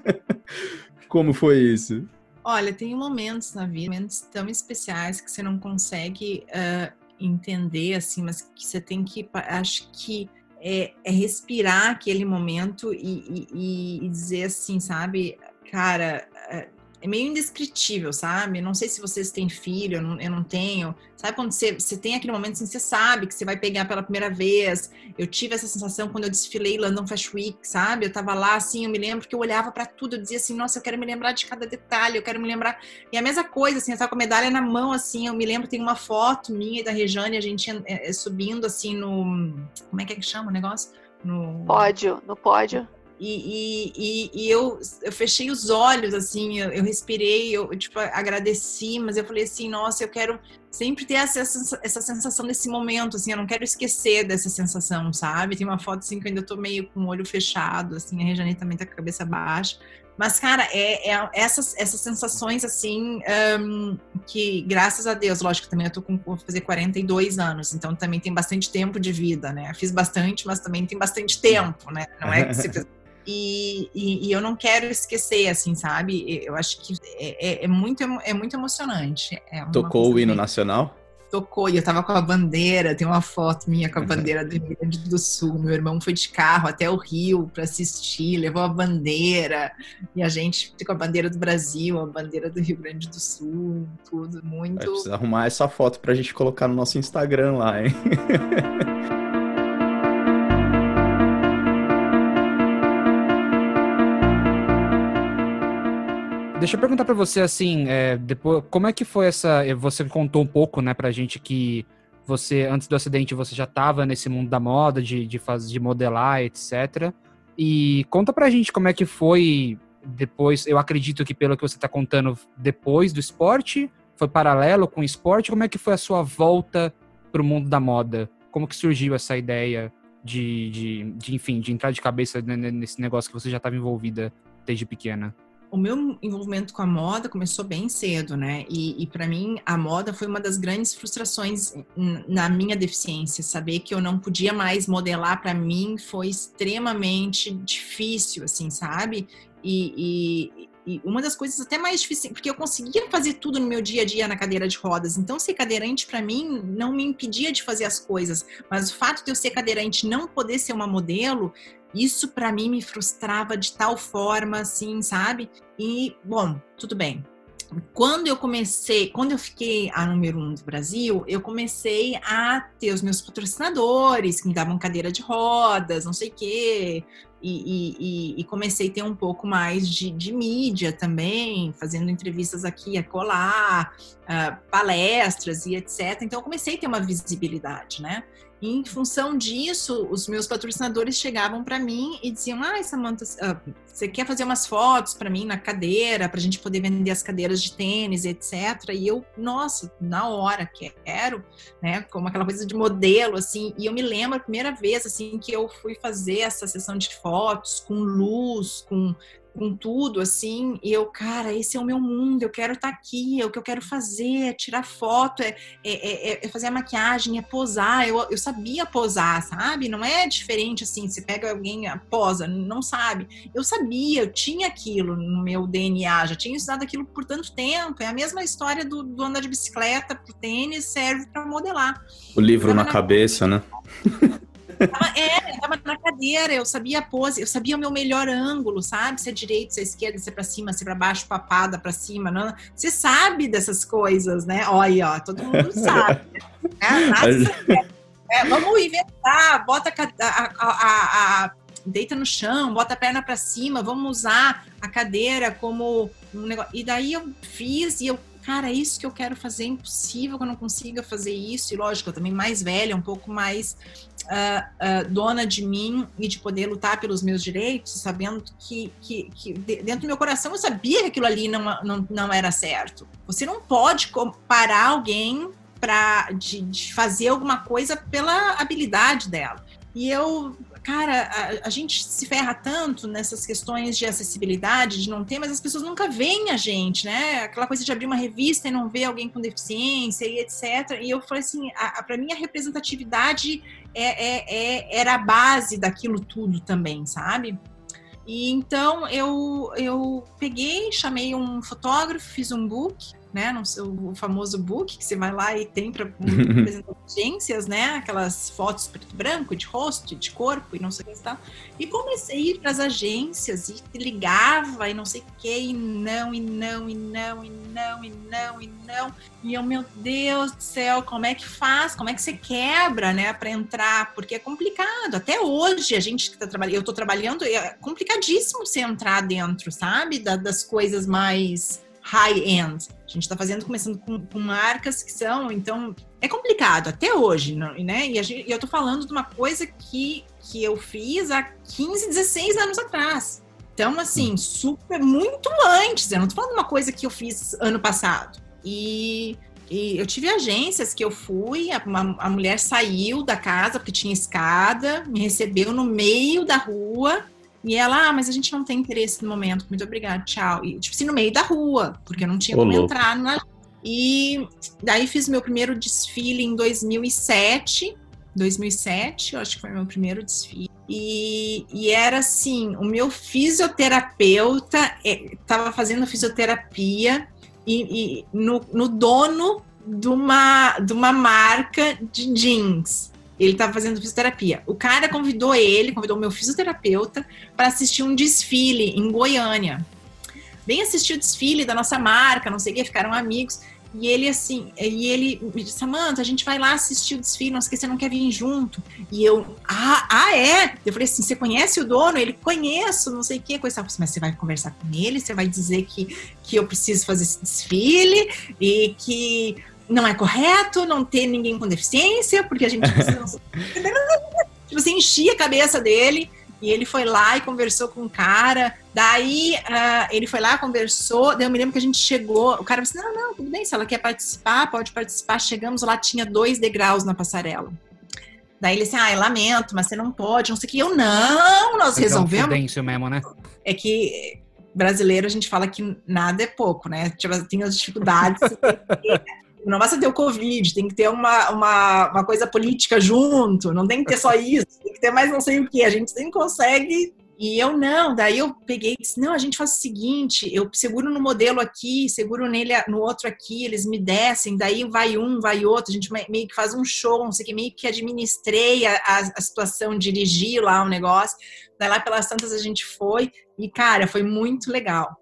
Como foi isso? Olha, tem momentos na vida, momentos tão especiais que você não consegue uh, entender, assim, mas que você tem que, acho que é, é respirar aquele momento e, e, e, dizer assim, sabe, cara, é meio indescritível, sabe? Não sei se vocês têm filho, eu não, eu não tenho. Sabe quando você, você tem aquele momento assim, você sabe que você vai pegar pela primeira vez? Eu tive essa sensação quando eu desfilei London Fashion Week, sabe? Eu tava lá assim, eu me lembro que eu olhava para tudo, eu dizia assim, nossa, eu quero me lembrar de cada detalhe, eu quero me lembrar. E a mesma coisa, assim, eu tava com a medalha na mão, assim, eu me lembro, tem uma foto minha e da Rejane, a gente é, é, subindo assim no. Como é que é que chama o negócio? No pódio, no pódio. E, e, e, eu, eu fechei os olhos, assim, eu, eu respirei, eu, tipo, agradeci, mas eu falei assim, nossa, eu quero sempre ter essa, essa sensação desse momento, assim, eu não quero esquecer dessa sensação, sabe? Tem uma foto, assim, que eu ainda tô meio com o olho fechado, assim, a Rejane também tá com a cabeça baixa. Mas, cara, é, é essas, essas sensações, assim, um, que, graças a Deus, lógico, também eu tô com, vou fazer 42 anos, então também tem bastante tempo de vida, né? Fiz bastante, mas também tem bastante tempo, né? Não é que se fez e, e, e, eu não quero esquecer, assim, sabe? Eu acho que é, é, é muito, é muito emocionante. É Tocou o hino bem... nacional? Tocou, e eu tava com a bandeira, tem uma foto minha com a bandeira do Rio Grande do Sul. Meu irmão foi de carro até o Rio para assistir, levou a bandeira, e a gente com a bandeira do Brasil, a bandeira do Rio Grande do Sul, tudo muito. Vai precisar arrumar essa foto pra gente colocar no nosso Instagram lá, hein? Deixa eu perguntar para você assim, é, depois, como é que foi essa? Você contou um pouco, né, pra gente que você antes do acidente você já estava nesse mundo da moda, de, de fazer, de modelar, etc. E conta pra gente como é que foi depois. Eu acredito que pelo que você está contando, depois do esporte, foi paralelo com o esporte. Como é que foi a sua volta para o mundo da moda? Como que surgiu essa ideia de, de, de enfim, de entrar de cabeça nesse negócio que você já estava envolvida desde pequena? O meu envolvimento com a moda começou bem cedo, né? E, e para mim, a moda foi uma das grandes frustrações na minha deficiência. Saber que eu não podia mais modelar, para mim, foi extremamente difícil, assim, sabe? E, e, e, uma das coisas até mais difíceis, porque eu conseguia fazer tudo no meu dia a dia na cadeira de rodas. Então, ser cadeirante, para mim, não me impedia de fazer as coisas. Mas o fato de eu ser cadeirante não poder ser uma modelo isso para mim me frustrava de tal forma, assim, sabe? E, bom, tudo bem. Quando eu comecei, quando eu fiquei a número um do Brasil, eu comecei a ter os meus patrocinadores que me davam cadeira de rodas, não sei o quê, e, e, e, comecei a ter um pouco mais de, de, mídia também, fazendo entrevistas aqui acolá, uh, palestras e etc. Então, eu comecei a ter uma visibilidade, né? E em função disso, os meus patrocinadores chegavam para mim e diziam: Ah, Samanta, ah, você quer fazer umas fotos para mim na cadeira, para a gente poder vender as cadeiras de tênis, etc. E eu, nossa, na hora quero, né? Como aquela coisa de modelo, assim. E eu me lembro a primeira vez, assim, que eu fui fazer essa sessão de fotos com luz, com com tudo, assim, e eu, cara, esse é o meu mundo, eu quero estar tá aqui, é o que eu quero fazer, é tirar foto, é, é, é, é fazer a maquiagem, é posar, eu, eu sabia posar, sabe? Não é diferente assim, você pega alguém, ah, posa, não sabe. Eu sabia, eu tinha aquilo no meu DNA, já tinha estudado aquilo por tanto tempo, é a mesma história do, do andar de bicicleta pro tênis, serve para modelar. O livro na, na cabeça, né? Tava, é, eu tava na cadeira, eu sabia a pose, eu sabia o meu melhor ângulo, sabe? Se é direito, se é esquerda, se é pra cima, se é pra baixo, papada pra cima. Não, você sabe dessas coisas, né? Olha, ó, todo mundo sabe. Né? É, vamos inventar, bota a, a, a, a deita no chão, bota a perna para cima, vamos usar a cadeira como um negócio. E daí eu fiz e eu, cara, é isso que eu quero fazer, é impossível que eu não consiga fazer isso. E lógico, eu também mais velha, um pouco mais uh, uh, dona de mim e de poder lutar pelos meus direitos, sabendo que, que, que, dentro do meu coração eu sabia que aquilo ali não, não, não era certo. Você não pode comparar alguém para de, de fazer alguma coisa pela habilidade dela. E eu cara, a, a, gente se ferra tanto nessas questões de acessibilidade, de não ter, mas as pessoas nunca veem a gente, né? Aquela coisa de abrir uma revista e não ver alguém com deficiência e etc. E eu falei assim, para mim a representatividade é, é, é, era a base daquilo tudo também, sabe? E então eu, eu peguei, chamei um fotógrafo, fiz um book né, no seu o famoso book que você vai lá e tem para apresentar agências, né, aquelas fotos preto e branco de rosto, de corpo e não sei o que tal. E comecei a ir para as agências e ligava e não sei o que e não e não e não e não e não e não. E eu, meu Deus do céu, como é que faz? Como é que você quebra, né, para entrar? Porque é complicado. Até hoje a gente que tá trabalhando, eu estou trabalhando, é complicadíssimo você entrar dentro, sabe, da, das coisas mais high-end. A gente está fazendo, começando com, com, marcas que são, então, é complicado até hoje, né? E, gente, e eu tô falando de uma coisa que, que eu fiz há 15, 16 anos atrás. Então, assim, hum. super, muito antes. Eu não tô falando de uma coisa que eu fiz ano passado. E, e eu tive agências que eu fui, a, uma, a mulher saiu da casa porque tinha escada, me recebeu no meio da rua e ela, ah, mas a gente não tem interesse no momento, muito obrigada, tchau. E, tipo assim, no meio da rua, porque eu não tinha como entrar na. E daí fiz meu primeiro desfile em 2007. 2007, eu acho que foi meu primeiro desfile. E, e era assim: o meu fisioterapeuta estava é, fazendo fisioterapia e, e no, no dono de uma, de uma marca de jeans. Ele estava fazendo fisioterapia. O cara convidou ele, convidou meu fisioterapeuta, para assistir um desfile em Goiânia. Vem assistir o desfile da nossa marca, não sei o que, ficaram amigos. E ele assim, e ele me disse, Samanta, a gente vai lá assistir o desfile, não você não quer vir junto? E eu, ah, ah é? Eu falei assim, você conhece o dono? Ele, conheço, não sei o que, coisa. Mas você vai conversar com ele, você vai dizer que, que eu preciso fazer esse desfile e que não é correto não ter ninguém com deficiência, porque a gente precisa. tipo assim, enchia a cabeça dele. E ele foi lá e conversou com o cara. Daí uh, ele foi lá, conversou. Daí eu me lembro que a gente chegou. O cara disse: Não, não, tudo bem. Se ela quer participar, pode participar. Chegamos lá, tinha dois degraus na passarela. Daí ele disse: Ah, lamento, mas você não pode. Não sei o que. Eu não, nós resolvemos. Um mesmo, né? É que brasileiro a gente fala que nada é pouco, né? Tipo, tem as dificuldades. Não basta ter o Covid, tem que ter uma, uma, uma coisa política junto, não tem que ter só isso, tem que ter mais não sei o que. A gente sempre consegue e eu não, daí eu peguei e disse, não, a gente faz o seguinte, eu seguro no modelo aqui, seguro nele no outro aqui, eles me descem, daí vai um, vai outro, a gente meio que faz um show, não sei o que, meio que administrei a, a, a situação, dirigi lá o negócio, daí lá pelas tantas a gente foi, e cara, foi muito legal.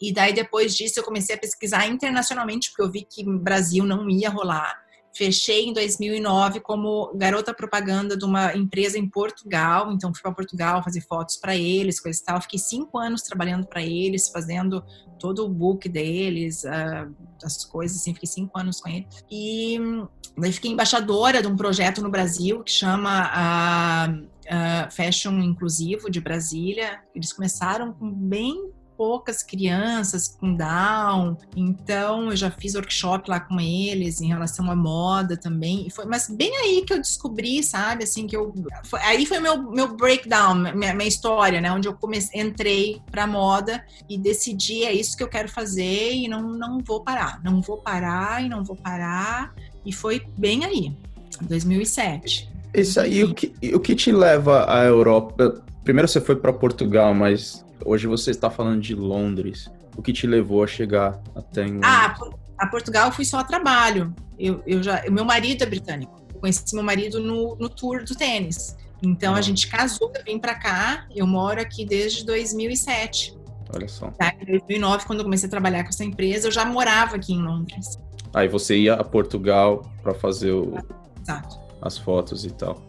E daí, depois disso, eu comecei a pesquisar internacionalmente, porque eu vi que no Brasil não ia rolar. fechei em 2009 como garota propaganda de uma empresa em Portugal. Então, fui para Portugal fazer fotos para eles, coisa e tal. Fiquei cinco anos trabalhando para eles, fazendo todo o book deles, uh, as coisas, assim. Fiquei cinco anos com eles. E daí fiquei embaixadora de um projeto no Brasil que chama a. Uh, Fashion Inclusivo de Brasília. Eles começaram com bem poucas crianças com Down, então eu já fiz workshop lá com eles em relação à moda também. E foi, mas bem aí que eu descobri, sabe, assim, que eu. Foi, aí foi meu, meu breakdown, minha, minha história, né? Onde eu comecei, entrei pra moda e decidi, é isso que eu quero fazer e não, não vou parar. Não vou parar e não vou parar. E foi bem aí, 2007. Isso aí, o que, o que te leva à Europa? Primeiro você foi para Portugal, mas Hoje você está falando de Londres. O que te levou a chegar até em Londres? Ah, a Portugal eu fui só a trabalho. Eu, eu já, meu marido é britânico. Eu conheci meu marido no, no tour do tênis. Então ah. a gente casou, eu vim para cá. Eu moro aqui desde 2007. Olha só. Tá, em 2009, quando eu comecei a trabalhar com essa empresa, eu já morava aqui em Londres. Aí você ia a Portugal para fazer o, as fotos e tal.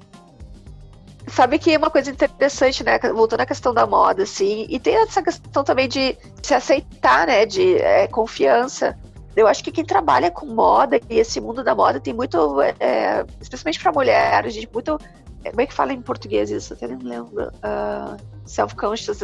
Sabe que é uma coisa interessante, né? Voltando à questão da moda, assim, e tem essa questão também de se aceitar, né? De é, confiança. Eu acho que quem trabalha com moda e esse mundo da moda tem muito, é, especialmente para mulheres, gente, muito. É, como é que fala em português isso? Até nem lembro. Uh, Self-conscious.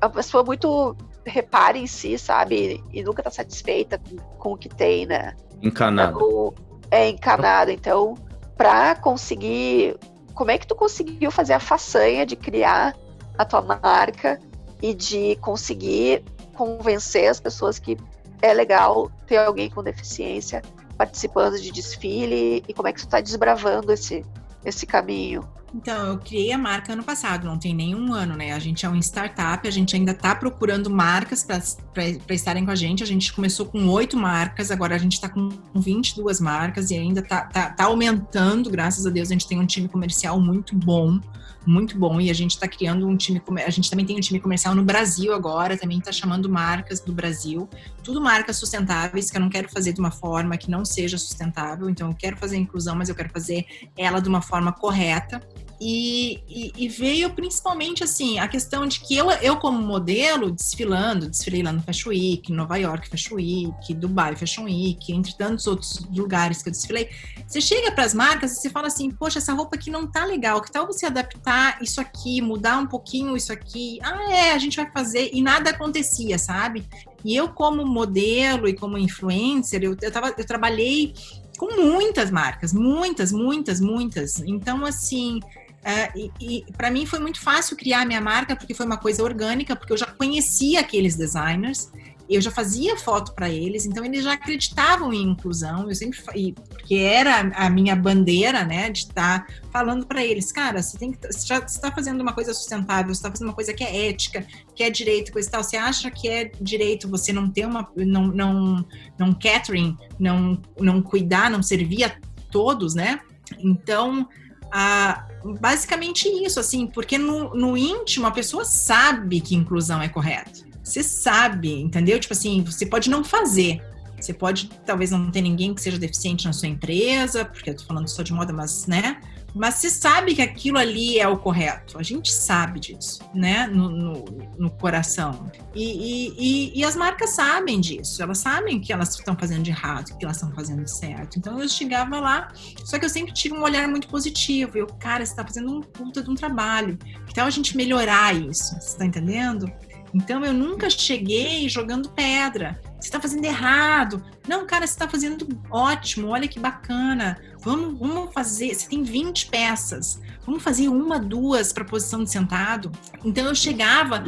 A pessoa muito repara em si, sabe? E nunca tá satisfeita com, com o que tem, né? Encanada. Então, é encanada. Então, para conseguir como é que tu conseguiu fazer a façanha de criar a tua marca e de conseguir convencer as pessoas que é legal ter alguém com deficiência participando de desfile? E como é que tu está desbravando esse, esse caminho? Então, eu criei a marca ano passado, não tem nenhum ano, né? A gente é um startup, a gente ainda está procurando marcas para estarem com a gente. A gente começou com oito marcas, agora a gente está com 22 marcas e ainda está tá, tá aumentando, graças a Deus. A gente tem um time comercial muito bom muito bom e a gente está criando um time, a gente também tem um time comercial no Brasil agora, também está chamando marcas do Brasil, tudo marcas sustentáveis que eu não quero fazer de uma forma que não seja sustentável, então eu quero fazer inclusão, mas eu quero fazer ela de uma forma correta. E, e, e, veio principalmente assim a questão de que eu, eu como modelo desfilando, desfilei lá no Fashion Week, Nova York Fashion Week, Dubai Fashion Week, entre tantos outros lugares que eu desfilei. Você chega para as marcas e você fala assim, poxa, essa roupa aqui não tá legal, que tal você adaptar isso aqui, mudar um pouquinho isso aqui? Ah, é, a gente vai fazer e nada acontecia, sabe? E eu como modelo e como influencer, eu, eu, tava, eu trabalhei com muitas marcas, muitas, muitas, muitas. Então, assim, Uh, e, e para mim foi muito fácil criar a minha marca, porque foi uma coisa orgânica, porque eu já conhecia aqueles designers, eu já fazia foto para eles, então eles já acreditavam em inclusão, eu sempre porque era a minha bandeira, né, de estar tá falando para eles, cara, você tem que você já está fazendo uma coisa sustentável, você está fazendo uma coisa que é ética, que é direito, coisa e tal. Você acha que é direito você não ter uma não não não catering, não não cuidar, não servir a todos, né? Então, a, basicamente isso, assim, porque no, no íntimo a pessoa sabe que inclusão é correto. Você sabe, entendeu? Tipo assim, você pode não fazer. Você pode talvez não ter ninguém que seja deficiente na sua empresa, porque eu tô falando só de moda, mas, né? Mas você sabe que aquilo ali é o correto. A gente sabe disso, né? No, no, no coração. E, e, e, e, as marcas sabem disso. Elas sabem que elas estão fazendo de errado, que elas estão fazendo certo. Então eu chegava lá, só que eu sempre tive um olhar muito positivo. Eu, cara, você está fazendo um puta de um trabalho. Tal a gente melhorar isso? Você está entendendo? Então eu nunca cheguei jogando pedra. Você está fazendo errado. Não, cara, você está fazendo ótimo. Olha que bacana. Vamos, vamos fazer. Você tem 20 peças. Vamos fazer uma, duas para posição de sentado. Então eu chegava,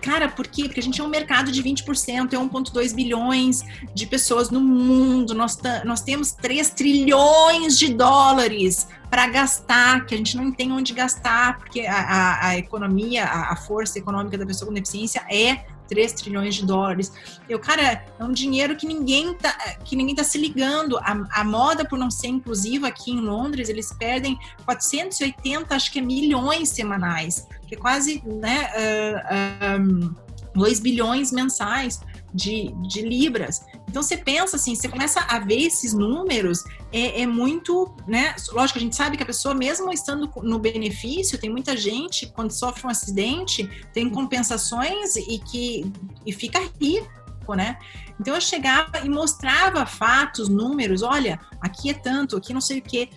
cara, por quê? Porque a gente é um mercado de 20%, é 1,2 bilhões de pessoas no mundo. Nós, nós temos 3 trilhões de dólares para gastar, que a gente não tem onde gastar, porque a, a, a economia, a, a força econômica da pessoa com deficiência é 3 trilhões de dólares. Eu, cara, é um dinheiro que ninguém tá, que ninguém tá se ligando. A, moda, por não ser inclusiva aqui em Londres, eles perdem 480, acho que é milhões semanais, que é quase, né, uh, um, 2 bilhões mensais de, de libras. Então você pensa assim, você começa a ver esses números, é, é, muito, né? Lógico, a gente sabe que a pessoa, mesmo estando no benefício, tem muita gente, quando sofre um acidente, tem compensações e que e fica rico, né? Então eu chegava e mostrava fatos, números, olha, aqui é tanto, aqui não sei o quê.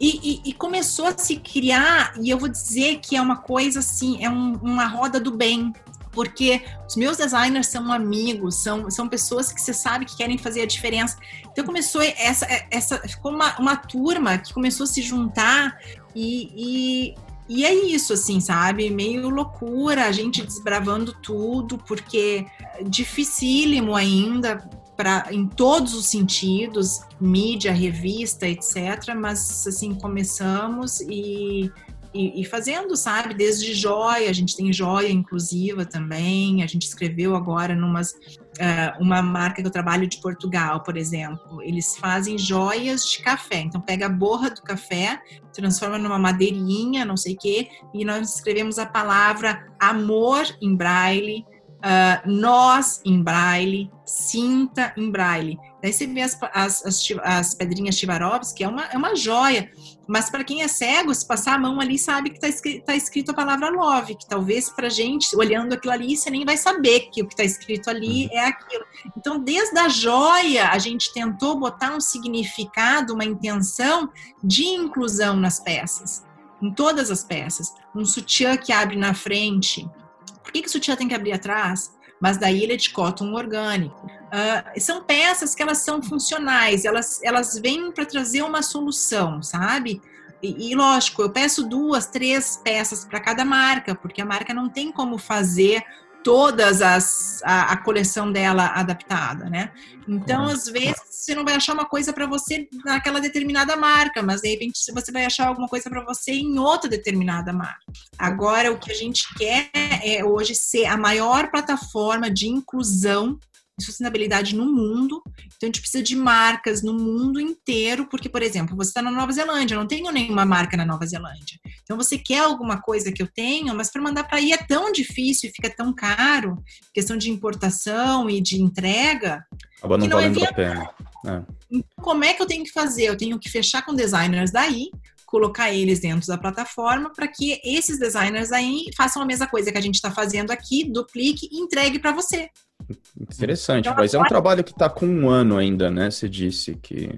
E, e, e, começou a se criar, e eu vou dizer que é uma coisa assim, é um, uma roda do bem, porque os meus designers são amigos, são, são pessoas que você sabe que querem fazer a diferença. Então começou essa, essa ficou uma, uma turma que começou a se juntar e, e, e é isso, assim, sabe? Meio loucura, a gente desbravando tudo, porque é dificílimo ainda para em todos os sentidos, mídia, revista, etc. Mas assim começamos e e, fazendo, sabe, desde joia, a gente tem joia inclusiva também, a gente escreveu agora numa uh, eh, uma marca que eu trabalho de Portugal, por exemplo, eles fazem joias de café, então pega a borra do café, transforma numa madeirinha, não sei o quê, e nós escrevemos a palavra amor em braille, uh, nós em braille, cinta em braille. Daí você vê as, as, as, as pedrinhas Chivarovski, que é uma, é uma joia. Mas para quem é cego, se passar a mão ali, sabe que está escrito, tá escrito a palavra love, que talvez para gente, olhando aquilo ali, você nem vai saber que o que está escrito ali uhum. é aquilo. Então, desde a joia, a gente tentou botar um significado, uma intenção de inclusão nas peças, em todas as peças. Um sutiã que abre na frente, por que, que o sutiã tem que abrir atrás? Mas daí ele é de cotton orgânico. Uh, são peças que elas são funcionais, elas, elas vêm para trazer uma solução, sabe? E, e, lógico, eu peço duas, três peças para cada marca, porque a marca não tem como fazer todas as a, a coleção dela adaptada, né? Então, às vezes você não vai achar uma coisa para você naquela determinada marca, mas de repente você vai achar alguma coisa para você em outra determinada marca. Agora, o que a gente quer é hoje ser a maior plataforma de inclusão sustentabilidade no mundo. Então, a gente precisa de marcas no mundo inteiro, porque, por exemplo, você está na Nova Zelândia, eu não tenho nenhuma marca na Nova Zelândia. Então, você quer alguma coisa que eu tenho, mas para mandar para aí é tão difícil e fica tão caro, questão de importação e de entrega. Acaba não, não é valendo é a pena. É. Então, como é que eu tenho que fazer? Eu tenho que fechar com designers daí, colocar eles dentro da plataforma para que esses designers aí façam a mesma coisa que a gente está fazendo aqui, duplique e entregue para você. Interessante, então, mas é um trabalho que está com um ano ainda, né? Você disse que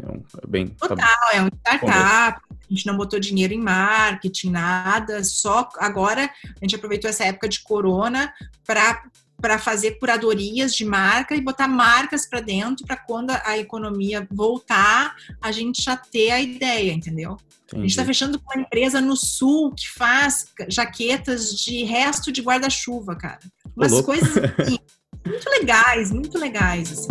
é bem. Tá Total, tá... é um startup, a gente não botou dinheiro em marketing, nada, só agora a gente aproveitou essa época de corona para para fazer curadorias de marca e botar marcas para dentro para quando a economia voltar, a gente já ter a ideia, entendeu? Entendi. A gente está fechando com uma empresa no sul que faz jaquetas de resto de guarda-chuva, cara. Umas coisas assim, muito legais, muito legais, assim.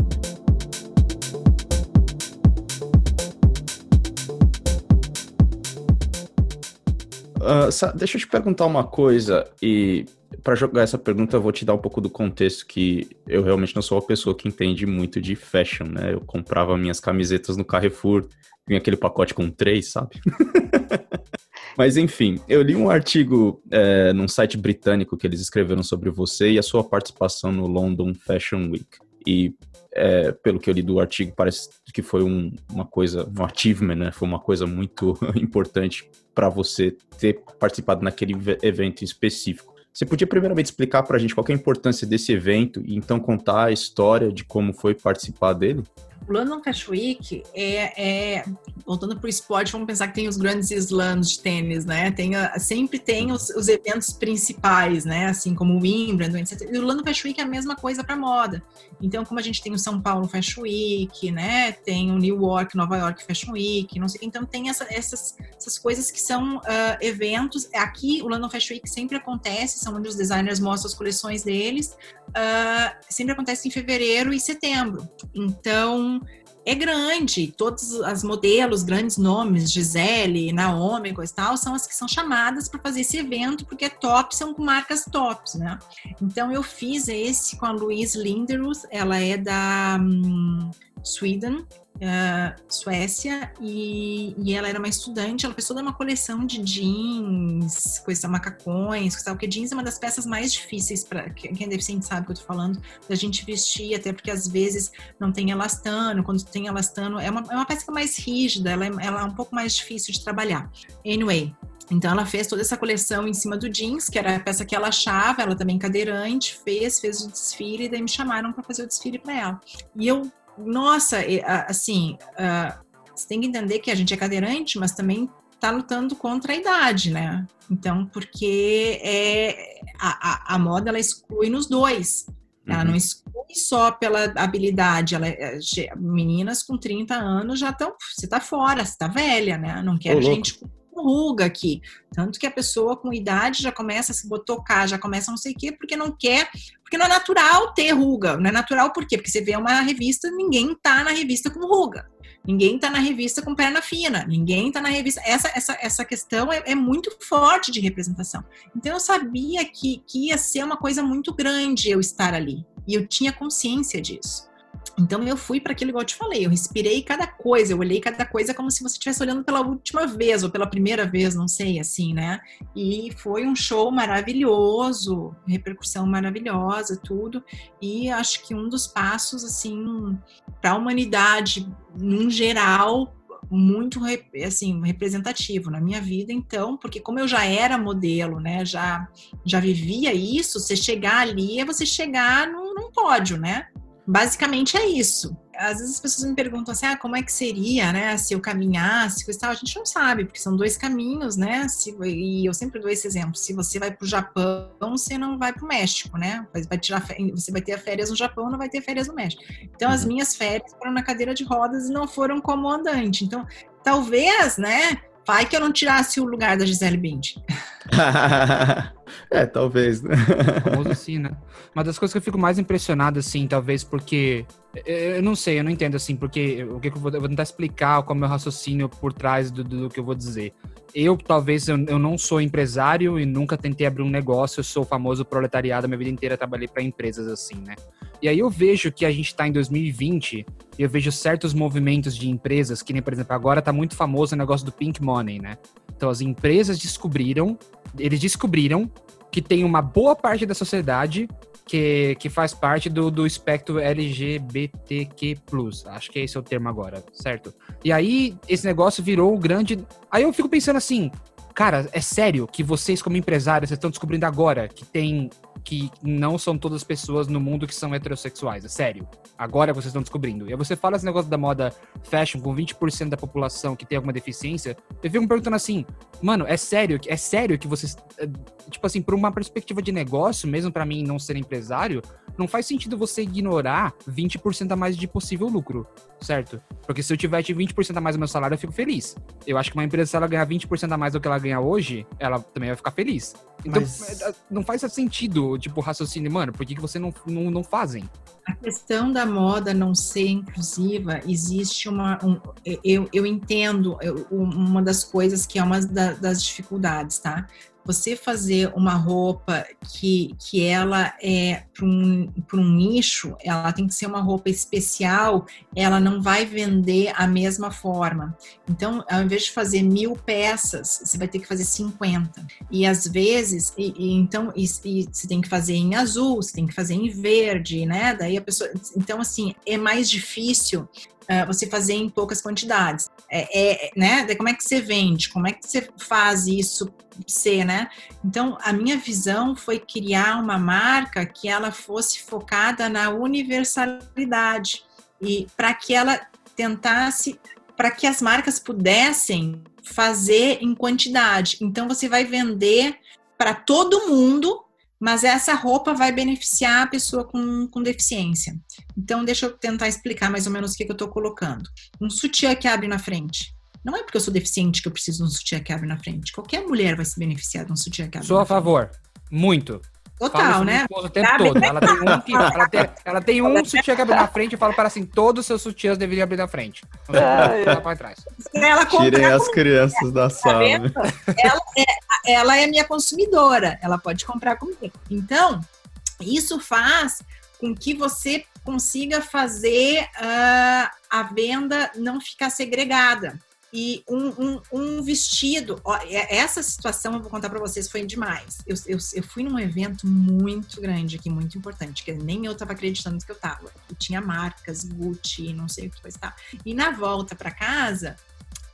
Uh, deixa eu te perguntar uma coisa, e para jogar essa pergunta eu vou te dar um pouco do contexto que eu realmente não sou uma pessoa que entende muito de fashion, né? Eu comprava minhas camisetas no Carrefour, vinha aquele pacote com três, sabe? Mas enfim, eu li um artigo é, num site britânico que eles escreveram sobre você e a sua participação no London Fashion Week. E é, pelo que eu li do artigo, parece que foi um, uma coisa, um achievement, né? Foi uma coisa muito importante para você ter participado naquele evento específico. Você podia primeiramente explicar para a gente qual é a importância desse evento e então contar a história de como foi participar dele? O London Week é, é voltando para o esporte, vamos pensar que tem os grandes slams de tênis, né? Tem a, sempre tem os, os, eventos principais, né? Assim como o Wimbledon, etc. E o London Fashion Week é a mesma coisa para moda. Então, como a gente tem o São Paulo Fashion Week, né? Tem o New York, Nova York Fashion Week, não sei. Então, tem essa, essas, essas coisas que são uh, eventos. Aqui, o London Fashion Week sempre acontece, são onde os designers mostram as coleções deles. Uh, sempre acontece em fevereiro e setembro. Então, é grande. Todos os modelos, grandes nomes, Gisele, Naomi, coisa e tal, são as que são chamadas para fazer esse evento, porque é top, são com marcas tops, né? Então eu fiz esse com a Louise Linderuth, ela é da um, Sweden, uh, Suécia, e, e, ela era uma estudante, ela fez toda uma coleção de jeans, coisa, macacões, coisa, porque jeans é uma das peças mais difíceis para quem é deficiente sabe o que eu tô falando, da gente vestir, até porque às vezes não tem elastano, quando tem elastano, é uma, é uma peça mais rígida, ela é, ela é um pouco mais difícil de trabalhar. Anyway, então ela fez toda essa coleção em cima do jeans, que era a peça que ela achava, ela também cadeirante, fez, fez o desfile, e daí me chamaram para fazer o desfile para ela. E eu, nossa, assim, você tem que entender que a gente é cadeirante, mas também está lutando contra a idade, né? Então, porque é, a, a, a moda ela exclui nos dois. Ela uhum. não exclui só pela habilidade. Ela, é, meninas com 30 anos já estão. Você está fora, você está velha, né? Não quero gente com ruga aqui. Tanto que a pessoa com idade já começa a se botocar, já começa não sei o quê, porque não quer, porque não é natural ter ruga. Não é natural por quê? Porque você vê uma revista, ninguém tá na revista com ruga. Ninguém tá na revista com perna fina, ninguém tá na revista. Essa, essa, essa questão é, é muito forte de representação. Então eu sabia que, que ia ser uma coisa muito grande eu estar ali. E eu tinha consciência disso. Então eu fui para aquilo igual eu te falei, eu respirei cada coisa, eu olhei cada coisa como se você estivesse olhando pela última vez ou pela primeira vez, não sei, assim, né? E foi um show maravilhoso, repercussão maravilhosa, tudo. E acho que um dos passos assim para a humanidade num geral muito assim representativo na minha vida então porque como eu já era modelo né já já vivia isso você chegar ali é você chegar num, num pódio né Basicamente é isso. Às vezes as pessoas me perguntam assim, ah, como é que seria, né, se eu caminhasse, coisa tal. A gente não sabe, porque são dois caminhos, né, se, e eu sempre dou esse exemplo. Se você vai para o Japão, você não vai para o México, né, vai tirar, você vai ter férias no Japão, não vai ter férias no México. Então, as uhum. minhas férias foram na cadeira de rodas e não foram como andante. Então, talvez, né, vai que eu não tirasse o lugar da Gisele Bündchen. é, talvez, né? Famoso assim, né? Uma das coisas que eu fico mais impressionado, assim, talvez porque. Eu não sei, eu não entendo, assim, porque. O que eu vou, eu vou tentar explicar qual é o meu raciocínio por trás do, do que eu vou dizer. Eu, talvez, eu, eu não sou empresário e nunca tentei abrir um negócio, eu sou famoso proletariado, minha vida inteira trabalhei para empresas assim, né? E aí eu vejo que a gente está em 2020 e eu vejo certos movimentos de empresas, que nem, por exemplo, agora tá muito famoso o negócio do pink money, né? Então as empresas descobriram, eles descobriram que tem uma boa parte da sociedade que, que faz parte do, do espectro LGBTQ+. Acho que esse é o termo agora, certo? E aí, esse negócio virou o grande... Aí eu fico pensando assim, cara, é sério que vocês como empresários estão descobrindo agora que tem que não são todas as pessoas no mundo que são heterossexuais. É sério. Agora vocês estão descobrindo. E aí você fala esse negócio da moda fashion com 20% da população que tem alguma deficiência. Eu fico me perguntando assim, mano, é sério? É sério que vocês. Eh, tipo assim, por uma perspectiva de negócio, mesmo para mim não ser empresário, não faz sentido você ignorar 20% a mais de possível lucro, certo? Porque se eu tiver 20% a mais do meu salário, eu fico feliz. Eu acho que uma empresa, se ela ganhar 20% a mais do que ela ganha hoje, ela também vai ficar feliz. Então, Mas... Eh, não faz sentido, tipo, raciocínio, mano, por que, que você não, não, não fazem? A questão da moda não ser inclusiva, existe uma. Um, eu, eu entendo uma das coisas que é uma das dificuldades, tá? Você fazer uma roupa que, que ela é para um, um nicho, ela tem que ser uma roupa especial, ela não vai vender a mesma forma. Então, ao invés de fazer mil peças, você vai ter que fazer 50. E às vezes, e, e então, e, e você tem que fazer em azul, você tem que fazer em verde, né? Daí a pessoa. Então, assim, é mais difícil uh, você fazer em poucas quantidades. É, é, né? Como é que você vende? Como é que você faz isso ser, né? Então, a minha visão foi criar uma marca que ela fosse focada na universalidade e para que ela tentasse, para que as marcas pudessem fazer em quantidade. Então, você vai vender para todo mundo mas essa roupa vai beneficiar a pessoa com, com deficiência. Então, deixa eu tentar explicar mais ou menos o que, que eu estou colocando. Um sutiã que abre na frente. Não é porque eu sou deficiente que eu preciso de um sutiã que abre na frente. Qualquer mulher vai se beneficiar de um sutiã que abre Sou a favor. Muito. Total, né? O tempo todo. Ela tem um, que, ela tem, ela tem um sutiã que abre na frente e falo para assim, todos os seus sutiãs deveriam abrir na frente. Não ela para trás. Ela Tirem as crianças da tá sala. ela, é, ela é minha consumidora. Ela pode comprar comigo. Então, isso faz com que você consiga fazer uh, a venda não ficar segregada. E um, um, um vestido, ó, é, essa situação eu vou contar para vocês foi demais. Eu, eu, eu, fui num evento muito grande aqui, muito importante, que nem eu estava acreditando que eu estava. E tinha marcas, Gucci, não sei o que foi. Tá. E na volta para casa,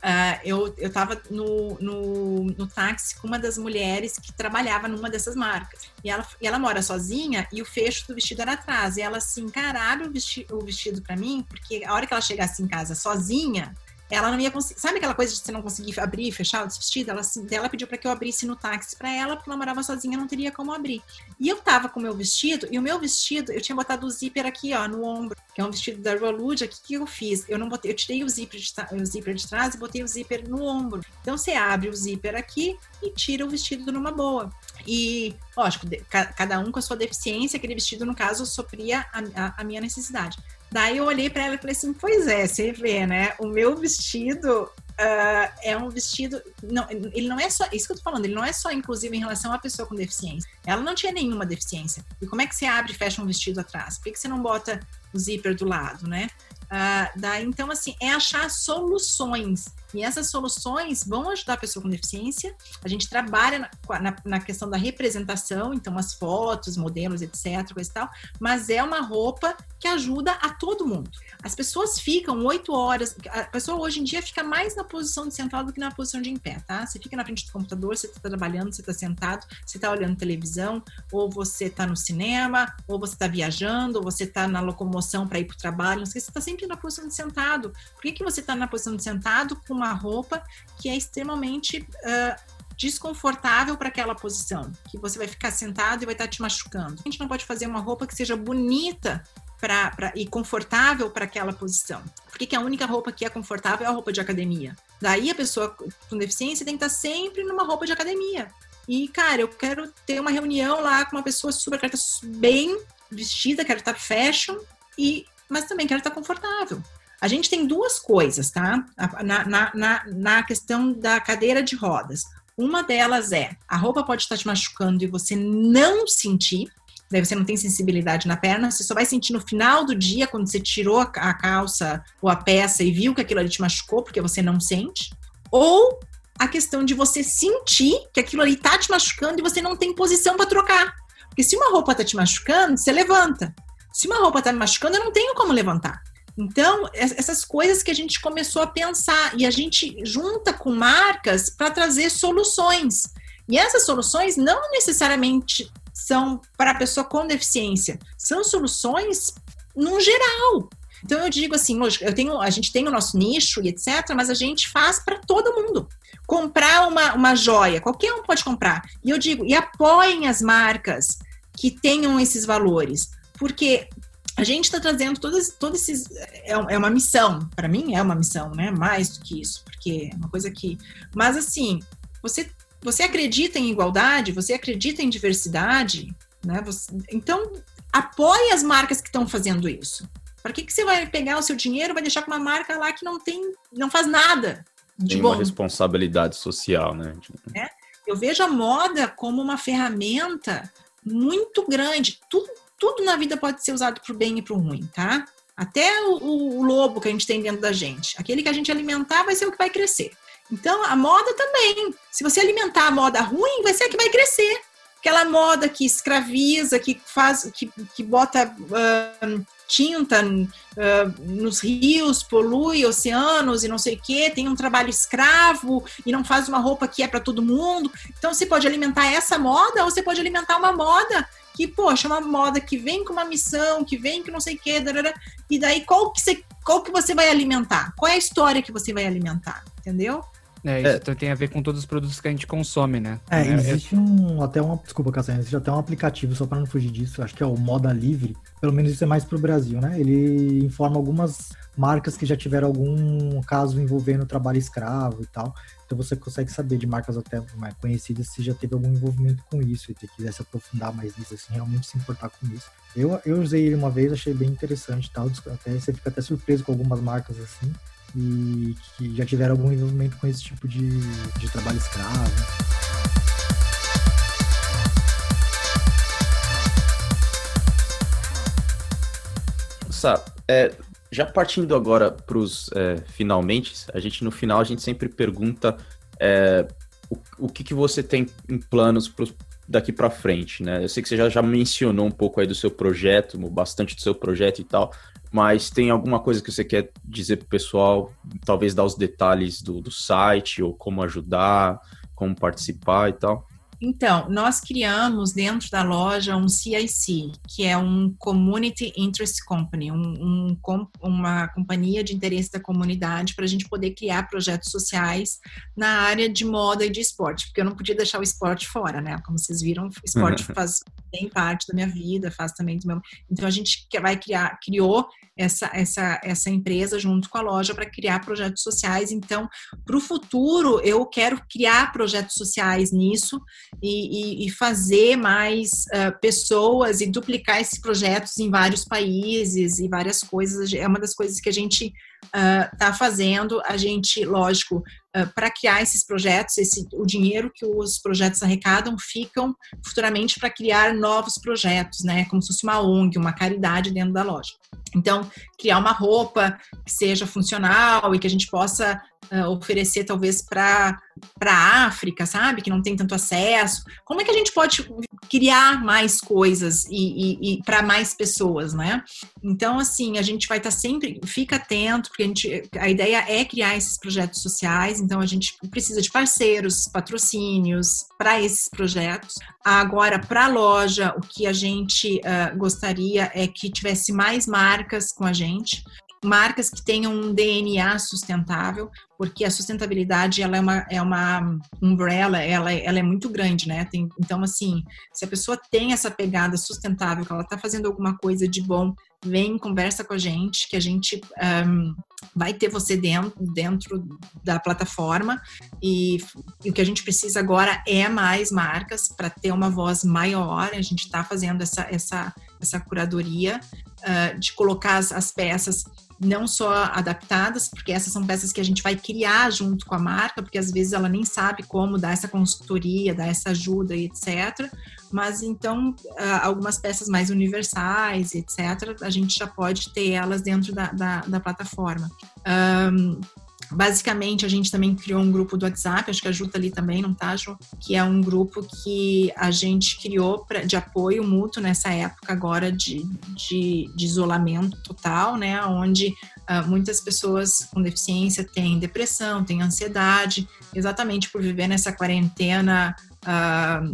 Uh, eu, eu tava no, no, no, táxi com uma das mulheres que trabalhava numa dessas marcas. E ela, e ela mora sozinha e o fecho do vestido era atrás. E ela assim, caralho o vestido, o vestido para mim, porque a hora que ela chegasse em casa sozinha, ela não ia conseguir. Sabe aquela coisa de você não conseguir abrir e fechar o vestido? Ela, ela pediu para que eu abrisse no táxi para ela, porque ela morava sozinha, não teria como abrir. E eu tava com o meu vestido, e o meu vestido, eu tinha botado o zíper aqui, ó, no ombro, que é um vestido da Rolud. O que, que eu fiz? Eu não botei, eu tirei o zíper, de, o zíper de trás e botei o zíper no ombro. Então você abre o zíper aqui e tira o vestido numa boa. E, lógico, cada um com a sua deficiência, aquele vestido, no caso, supria a, a, a minha necessidade. Daí eu olhei para ela e falei assim: pois é, você vê, né? O meu vestido uh, é um vestido. Não, ele não é só. Isso que eu tô falando, ele não é só inclusive em relação à pessoa com deficiência. Ela não tinha nenhuma deficiência. E como é que você abre e fecha um vestido atrás? Por que, que você não bota o zíper do lado, né? Uh, daí, então, assim, é achar soluções. E essas soluções vão ajudar a pessoa com deficiência. A gente trabalha na, na, na, questão da representação, então as fotos, modelos, etc, coisa e tal, mas é uma roupa que ajuda a todo mundo. As pessoas ficam oito horas, a pessoa hoje em dia fica mais na posição de sentado do que na posição de em pé, tá? Você fica na frente do computador, você está trabalhando, você está sentado, você está olhando televisão, ou você está no cinema, ou você está viajando, ou você está na locomoção para ir para o trabalho, não sei, você está sempre na posição de sentado. Por que, que você está na posição de sentado com uma roupa que é extremamente uh, desconfortável para aquela posição? Que você vai ficar sentado e vai estar tá te machucando. A gente não pode fazer uma roupa que seja bonita pra, pra, e confortável para aquela posição. Por que, a única roupa que é confortável é a roupa de academia? Daí a pessoa com deficiência tem que estar tá sempre numa roupa de academia. E, cara, eu quero ter uma reunião lá com uma pessoa super, quero estar bem vestida, quero estar fashion, e mas também quero estar confortável. A gente tem duas coisas, tá? Na, na, na, na questão da cadeira de rodas. Uma delas é a roupa pode estar te machucando e você não sentir, daí você não tem sensibilidade na perna, você só vai sentir no final do dia, quando você tirou a calça ou a peça e viu que aquilo ali te machucou, porque você não sente. Ou a questão de você sentir que aquilo ali tá te machucando e você não tem posição para trocar. Porque se uma roupa tá te machucando, você levanta. Se uma roupa está me machucando, eu não tenho como levantar. Então, essas coisas que a gente começou a pensar e a gente junta com marcas para trazer soluções. E essas soluções não necessariamente são para a pessoa com deficiência, são soluções no geral. Então eu digo assim, lógico, eu tenho, a gente tem o nosso nicho e etc, mas a gente faz para todo mundo. Comprar uma, uma joia, qualquer um pode comprar. E eu digo, e apoiem as marcas que tenham esses valores porque a gente está trazendo todos, todos esses. É, é uma missão, para mim é uma missão, né? Mais do que isso, porque é uma coisa que. Mas assim, você, você acredita em igualdade, você acredita em diversidade, né? Você, então, apoie as marcas que estão fazendo isso. Para que, que você vai pegar o seu dinheiro e vai deixar com uma marca lá que não tem, não faz nada de tem bom? uma responsabilidade social, né? É? Eu vejo a moda como uma ferramenta muito grande. Tudo, tudo na vida pode ser usado para o bem e para o ruim, tá? Até o, o, lobo que a gente tem dentro da gente. Aquele que a gente alimentar vai ser o que vai crescer. Então, a moda também. Se você alimentar a moda ruim, vai ser a que vai crescer. Aquela moda que escraviza, que faz, que, que bota uh, tinta uh, nos rios, polui oceanos e não sei o quê, tem um trabalho escravo e não faz uma roupa que é para todo mundo. Então, você pode alimentar essa moda ou você pode alimentar uma moda que, poxa, é uma moda que vem com uma missão, que vem com não sei o quê, e daí qual que, você, qual que você vai alimentar? Qual é a história que você vai alimentar? Entendeu? É, isso é. tem a ver com todos os produtos que a gente consome, né? É, é existe um, até um, desculpa, Cassiano, existe até um aplicativo, só para não fugir disso, acho que é o Moda Livre, pelo menos isso é mais pro Brasil, né? Ele informa algumas marcas que já tiveram algum caso envolvendo trabalho escravo e tal. Então você consegue saber de marcas até mais conhecidas se já teve algum envolvimento com isso e se quiser se aprofundar mais nisso, assim, realmente se importar com isso. Eu, eu usei ele uma vez, achei bem interessante tal, até, você fica até surpreso com algumas marcas assim, e que já tiveram algum envolvimento com esse tipo de, de trabalho escravo. Sá, é, já partindo agora para os é, finalmente, a gente no final a gente sempre pergunta é, o, o que, que você tem em planos pros, daqui para frente, né? Eu sei que você já, já mencionou um pouco aí do seu projeto, bastante do seu projeto e tal, mas tem alguma coisa que você quer dizer pro pessoal, talvez dar os detalhes do, do site ou como ajudar, como participar e tal? Então, nós criamos dentro da loja um CIC, que é um Community Interest Company, um, um, uma companhia de interesse da comunidade para a gente poder criar projetos sociais na área de moda e de esporte, porque eu não podia deixar o esporte fora, né? Como vocês viram, o esporte faz bem parte da minha vida, faz também do meu. Então a gente vai criar, criou essa, essa, essa empresa junto com a loja para criar projetos sociais. Então, para o futuro, eu quero criar projetos sociais nisso e, e, e fazer mais uh, pessoas e duplicar esses projetos em vários países e várias coisas. É uma das coisas que a gente está uh, fazendo. A gente, lógico, uh, para criar esses projetos, esse, o dinheiro que os projetos arrecadam ficam futuramente para criar novos projetos, né? Como se fosse uma ONG, uma caridade dentro da loja. Então, criar uma roupa que seja funcional e que a gente possa uh, oferecer talvez para a África, sabe? Que não tem tanto acesso. Como é que a gente pode criar mais coisas e, e, e para mais pessoas, né? Então, assim, a gente vai estar tá sempre, fica atento, porque a, gente, a ideia é criar esses projetos sociais, então a gente precisa de parceiros, patrocínios para esses projetos. Agora, para a loja, o que a gente uh, gostaria é que tivesse mais marcas com a gente marcas que tenham um DNA sustentável, porque a sustentabilidade ela é uma, é uma umbrella, ela, ela é muito grande, né? Tem, então, assim, se a pessoa tem essa pegada sustentável, que ela está fazendo alguma coisa de bom, vem, conversa com a gente, que a gente um, vai ter você dentro, dentro da plataforma e, e, o que a gente precisa agora é mais marcas para ter uma voz maior. A gente está fazendo essa, essa, essa curadoria uh, de colocar as, as peças não só adaptadas, porque essas são peças que a gente vai criar junto com a marca, porque às vezes ela nem sabe como dar essa consultoria, dar essa ajuda e etc. Mas então, ah, algumas peças mais universais, etc., a gente já pode ter elas dentro da, da, da plataforma. Um, Basicamente, a gente também criou um grupo do WhatsApp, acho que a tá ali também, não tá, Ju? Que é um grupo que a gente criou pra, de apoio mútuo nessa época agora de, de, de isolamento total, né? Onde uh, muitas pessoas com deficiência têm depressão, têm ansiedade, exatamente por viver nessa quarentena uh,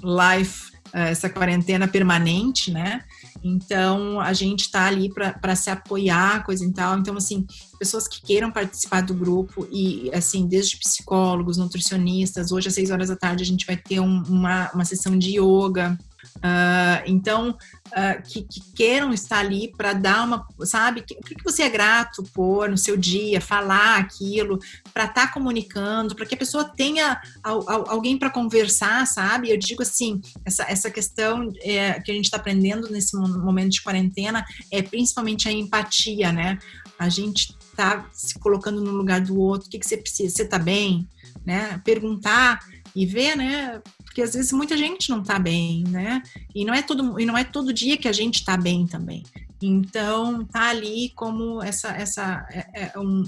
life, uh, essa quarentena permanente, né? Então, a gente está ali para se apoiar, coisa e tal. Então, assim, pessoas que queiram participar do grupo e, assim, desde psicólogos, nutricionistas, hoje às seis horas da tarde a gente vai ter um, uma, uma sessão de yoga, Uh, então, uh, que, que, queiram estar ali para dar uma, sabe, o que, que, você é grato por no seu dia, falar aquilo, para estar tá comunicando, para que a pessoa tenha al, al, alguém para conversar, sabe? Eu digo assim, essa, essa questão é, que a gente está aprendendo nesse momento de quarentena é principalmente a empatia, né? A gente tá se colocando no lugar do outro, o que, que você precisa, você tá bem, né? Perguntar e ver, né? Porque às vezes muita gente não está bem, né? E não é todo e não é todo dia que a gente está bem também. Então, tá ali como essa, essa é, é um,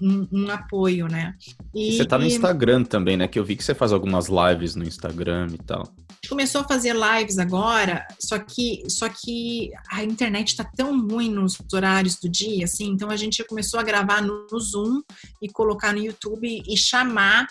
um, um, apoio, né? E, você tá no Instagram também, né? Que eu vi que você faz algumas lives no Instagram e tal. A gente começou a fazer lives agora, só que, só que a internet tá tão ruim nos horários do dia, assim, então a gente começou a gravar no, no Zoom e colocar no YouTube e chamar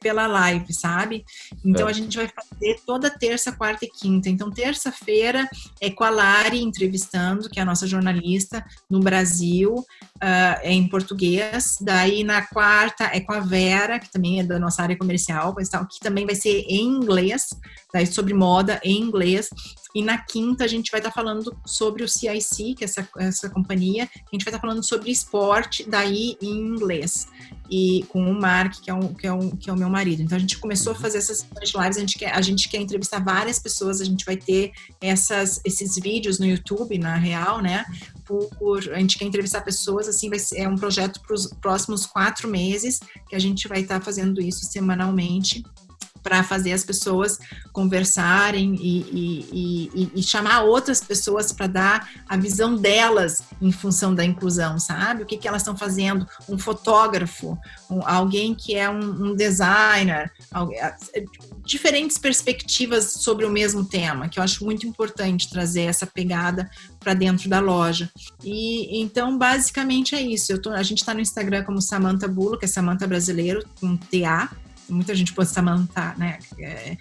pela live, sabe? Então é. a gente vai fazer toda terça, quarta e quinta. Então, terça-feira é com a Lari entrevistando, que é a nossa jornalista no Brasil, uh, é em português. Daí na quarta é com a Vera, que também é da nossa área comercial, que também vai ser em inglês, daí sobre moda em inglês. E na quinta a gente vai estar tá falando sobre o CIC, que é essa, essa companhia. A gente vai estar tá falando sobre esporte, daí em inglês. E com o Mark, que é, um, que, é um, que é o meu marido. Então a gente começou a fazer essas lives, a gente, quer, a gente quer entrevistar várias pessoas, a gente vai ter essas, esses vídeos no YouTube, na real, né? Por, a gente quer entrevistar pessoas, assim, vai ser, é um projeto para os próximos quatro meses, que a gente vai estar tá fazendo isso semanalmente para fazer as pessoas conversarem e, e, e, e chamar outras pessoas para dar a visão delas em função da inclusão, sabe? O que, que elas estão fazendo? Um fotógrafo, um, alguém que é um, um designer, alguém, diferentes perspectivas sobre o mesmo tema, que eu acho muito importante trazer essa pegada para dentro da loja. E então, basicamente é isso. Tô, a gente está no Instagram como Samantha Bullock, é Samantha Brasileiro, com TA. Muita gente pôs Samantha, né? É,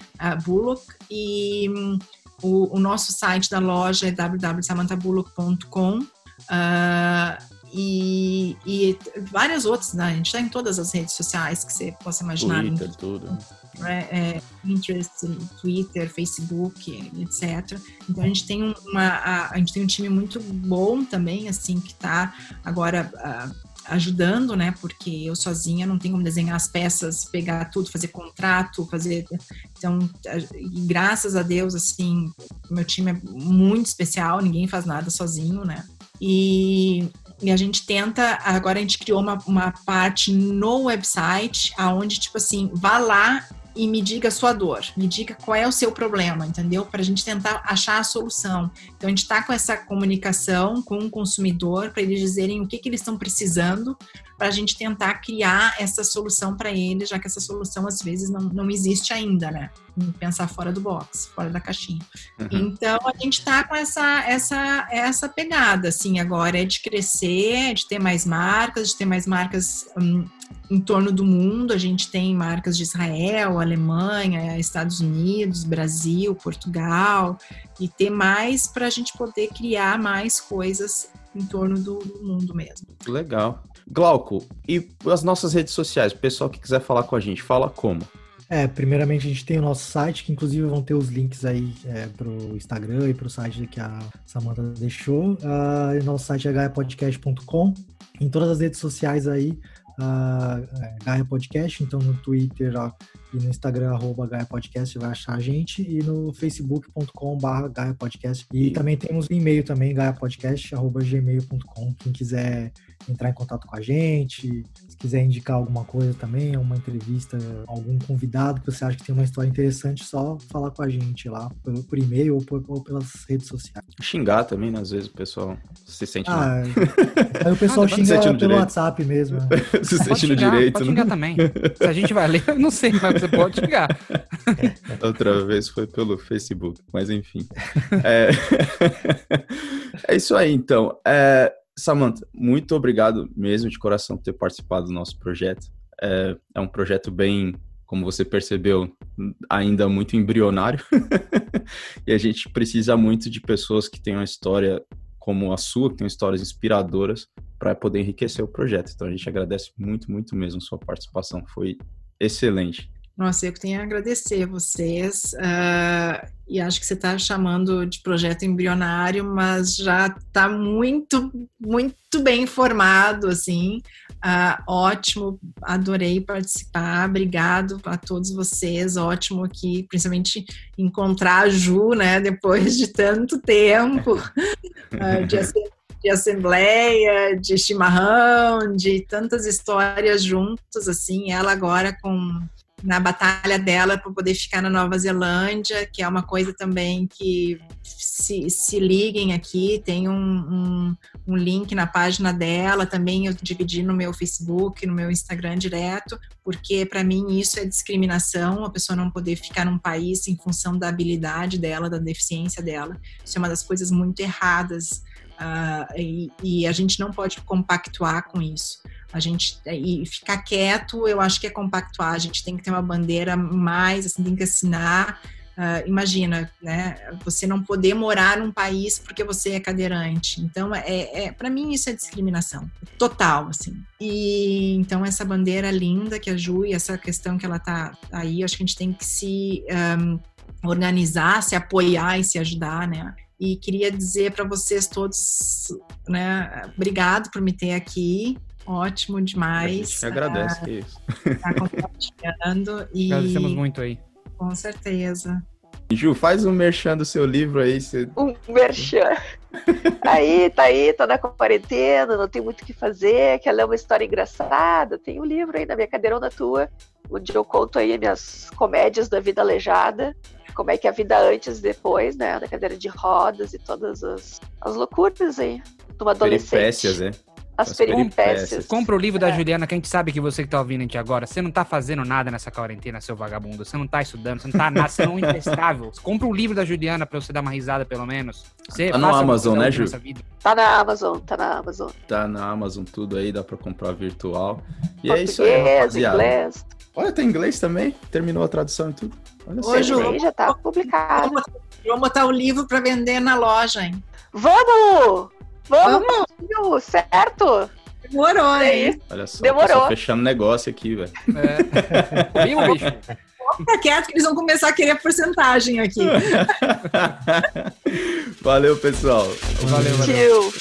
Bullock. E um, o, o, nosso site da loja é www.samanthabullock.com. Uh, ah, e, e, várias outras, né? A gente está em todas as redes sociais que você possa imaginar. Twitter, tudo. É, é, Pinterest, Twitter, Facebook, etc. Então a gente tem uma, a, a, gente tem um time muito bom também, assim, que está agora uh, ajudando, né? Porque eu sozinha não tenho como desenhar as peças, pegar tudo, fazer contrato, fazer. Então, graças a Deus, assim, meu time é muito especial, ninguém faz nada sozinho, né? E e a gente tenta, agora a gente criou uma, uma parte no website, aonde, tipo assim, vá lá e me diga a sua dor, me diga qual é o seu problema, entendeu? Para a gente tentar achar a solução. Então a gente está com essa comunicação com o consumidor para eles dizerem o que, que eles estão precisando para a gente tentar criar essa solução para eles, já que essa solução às vezes não, não existe ainda, né? Pensar fora do box, fora da caixinha. Uhum. Então a gente está com essa, essa, essa pegada, assim, agora é de crescer, de ter mais marcas, de ter mais marcas hum, em torno do mundo. A gente tem marcas de Israel, Alemanha, Estados Unidos, Brasil, Portugal, e ter mais para a gente poder criar mais coisas em torno do, do mundo mesmo. Legal. Glauco, e as nossas redes sociais, o pessoal que quiser falar com a gente, fala como? É, primeiramente a gente tem o nosso site, que inclusive vão ter os links aí é, pro Instagram e pro site que a Samantha deixou. Uh, nosso site é gaiapodcast.com. Em todas as redes sociais aí, uh, Gaia Podcast, então no Twitter ó, e no Instagram, arroba Gaia Podcast, vai achar a gente, e no facebook.com barra Gaia Podcast. E, e também temos e-mail também, gaiapodcast, arroba gmail.com, quem quiser entrar em contato com a gente, se quiser indicar alguma coisa também, uma entrevista, algum convidado que você acha que tem uma história interessante, só falar com a gente lá, por, por e-mail ou, por, ou, pelas redes sociais. Xingar também, né? Às vezes o pessoal se sente ah, Aí o pessoal ah, xinga pelo direito. WhatsApp mesmo. se sente no direito. Pode xingar também. Se a gente vai ler, eu não sei, mas você pode xingar. Outra vez foi pelo Facebook, mas enfim. É, é isso aí, então. É... Samantha, muito obrigado mesmo de coração por ter participado do nosso projeto. É, é um projeto bem, como você percebeu, ainda muito embrionário. e a gente precisa muito de pessoas que tenham uma história como a sua, que tenham histórias inspiradoras para poder enriquecer o projeto. Então a gente agradece muito, muito mesmo sua participação. Foi excelente. Nossa, eu tenho a agradecer vocês. Uh, e acho que você está chamando de projeto embrionário, mas já está muito, muito bem informado, assim. Uh, ótimo, adorei participar. Obrigado a todos vocês. Ótimo aqui, principalmente encontrar a Ju, né? Depois de tanto tempo uh, de de assembleia, de chimarrão, de tantas histórias juntos, assim, ela agora com na batalha dela para poder ficar na Nova Zelândia, que é uma coisa também que se, se liguem aqui, tem um, um, um, link na página dela, também eu dividi no meu Facebook, no meu Instagram direto, porque para mim isso é discriminação, a pessoa não poder ficar num país em função da habilidade dela, da deficiência dela. Isso é uma das coisas muito erradas uh, e, e a gente não pode compactuar com isso. A gente e ficar quieto, eu acho que é compactuar. A gente tem que ter uma bandeira mais, assim, tem que assinar. Uh, imagina, né? Você não poder morar num país porque você é cadeirante. Então, é, é para mim isso é discriminação total, assim. E então essa bandeira linda que a Ju e essa questão que ela tá aí, acho que a gente tem que se um, organizar, se apoiar e se ajudar, né? E queria dizer para vocês todos, né? Obrigado por me ter aqui. Ótimo demais. A gente agradece, que isso. Tá compartilhando e... Agradecemos muito aí. Com certeza. Ju, faz um merchan do seu livro aí. Você... Um merchan. Aí, tá aí, tá na quarentena, não tem muito o que fazer, quer ler uma história engraçada. Tem um livro aí na minha cadeirona tua, onde eu conto aí minhas comédias da vida aleijada, como é que é a vida antes e depois, né, da cadeira de rodas e todas as, as loucuras aí de uma adolescente. Peripécias, né? As As peripécias. peripécias. Compra o livro da É. Juliana, que a gente sabe que você que tá ouvindo a gente agora, você não tá fazendo nada nessa quarentena, seu vagabundo. Você não tá estudando, você não tá nada, você não é intestável. Compra o livro da Juliana pra você dar uma risada, pelo menos. Você Tá no alguma Amazon, né, Ju? Tá na Amazon, tá na Amazon. Tá na Amazon tudo aí, dá pra comprar virtual. E é isso aí, rapaziada. inglês. Olha, tem inglês também? Terminou a tradução e tudo. Olha só. Ô, Ju, já tá publicado. Vamos botar o livro para vender na loja, hein? Vamos! Vamos, Vamos. Certo? Demorou, hein? Aí, Olha só, Demorou. fechando negócio aqui, velho. É. Viu, bicho? Fica quieto que eles vão começar a querer porcentagem aqui. Valeu, pessoal. Valeu, valeu.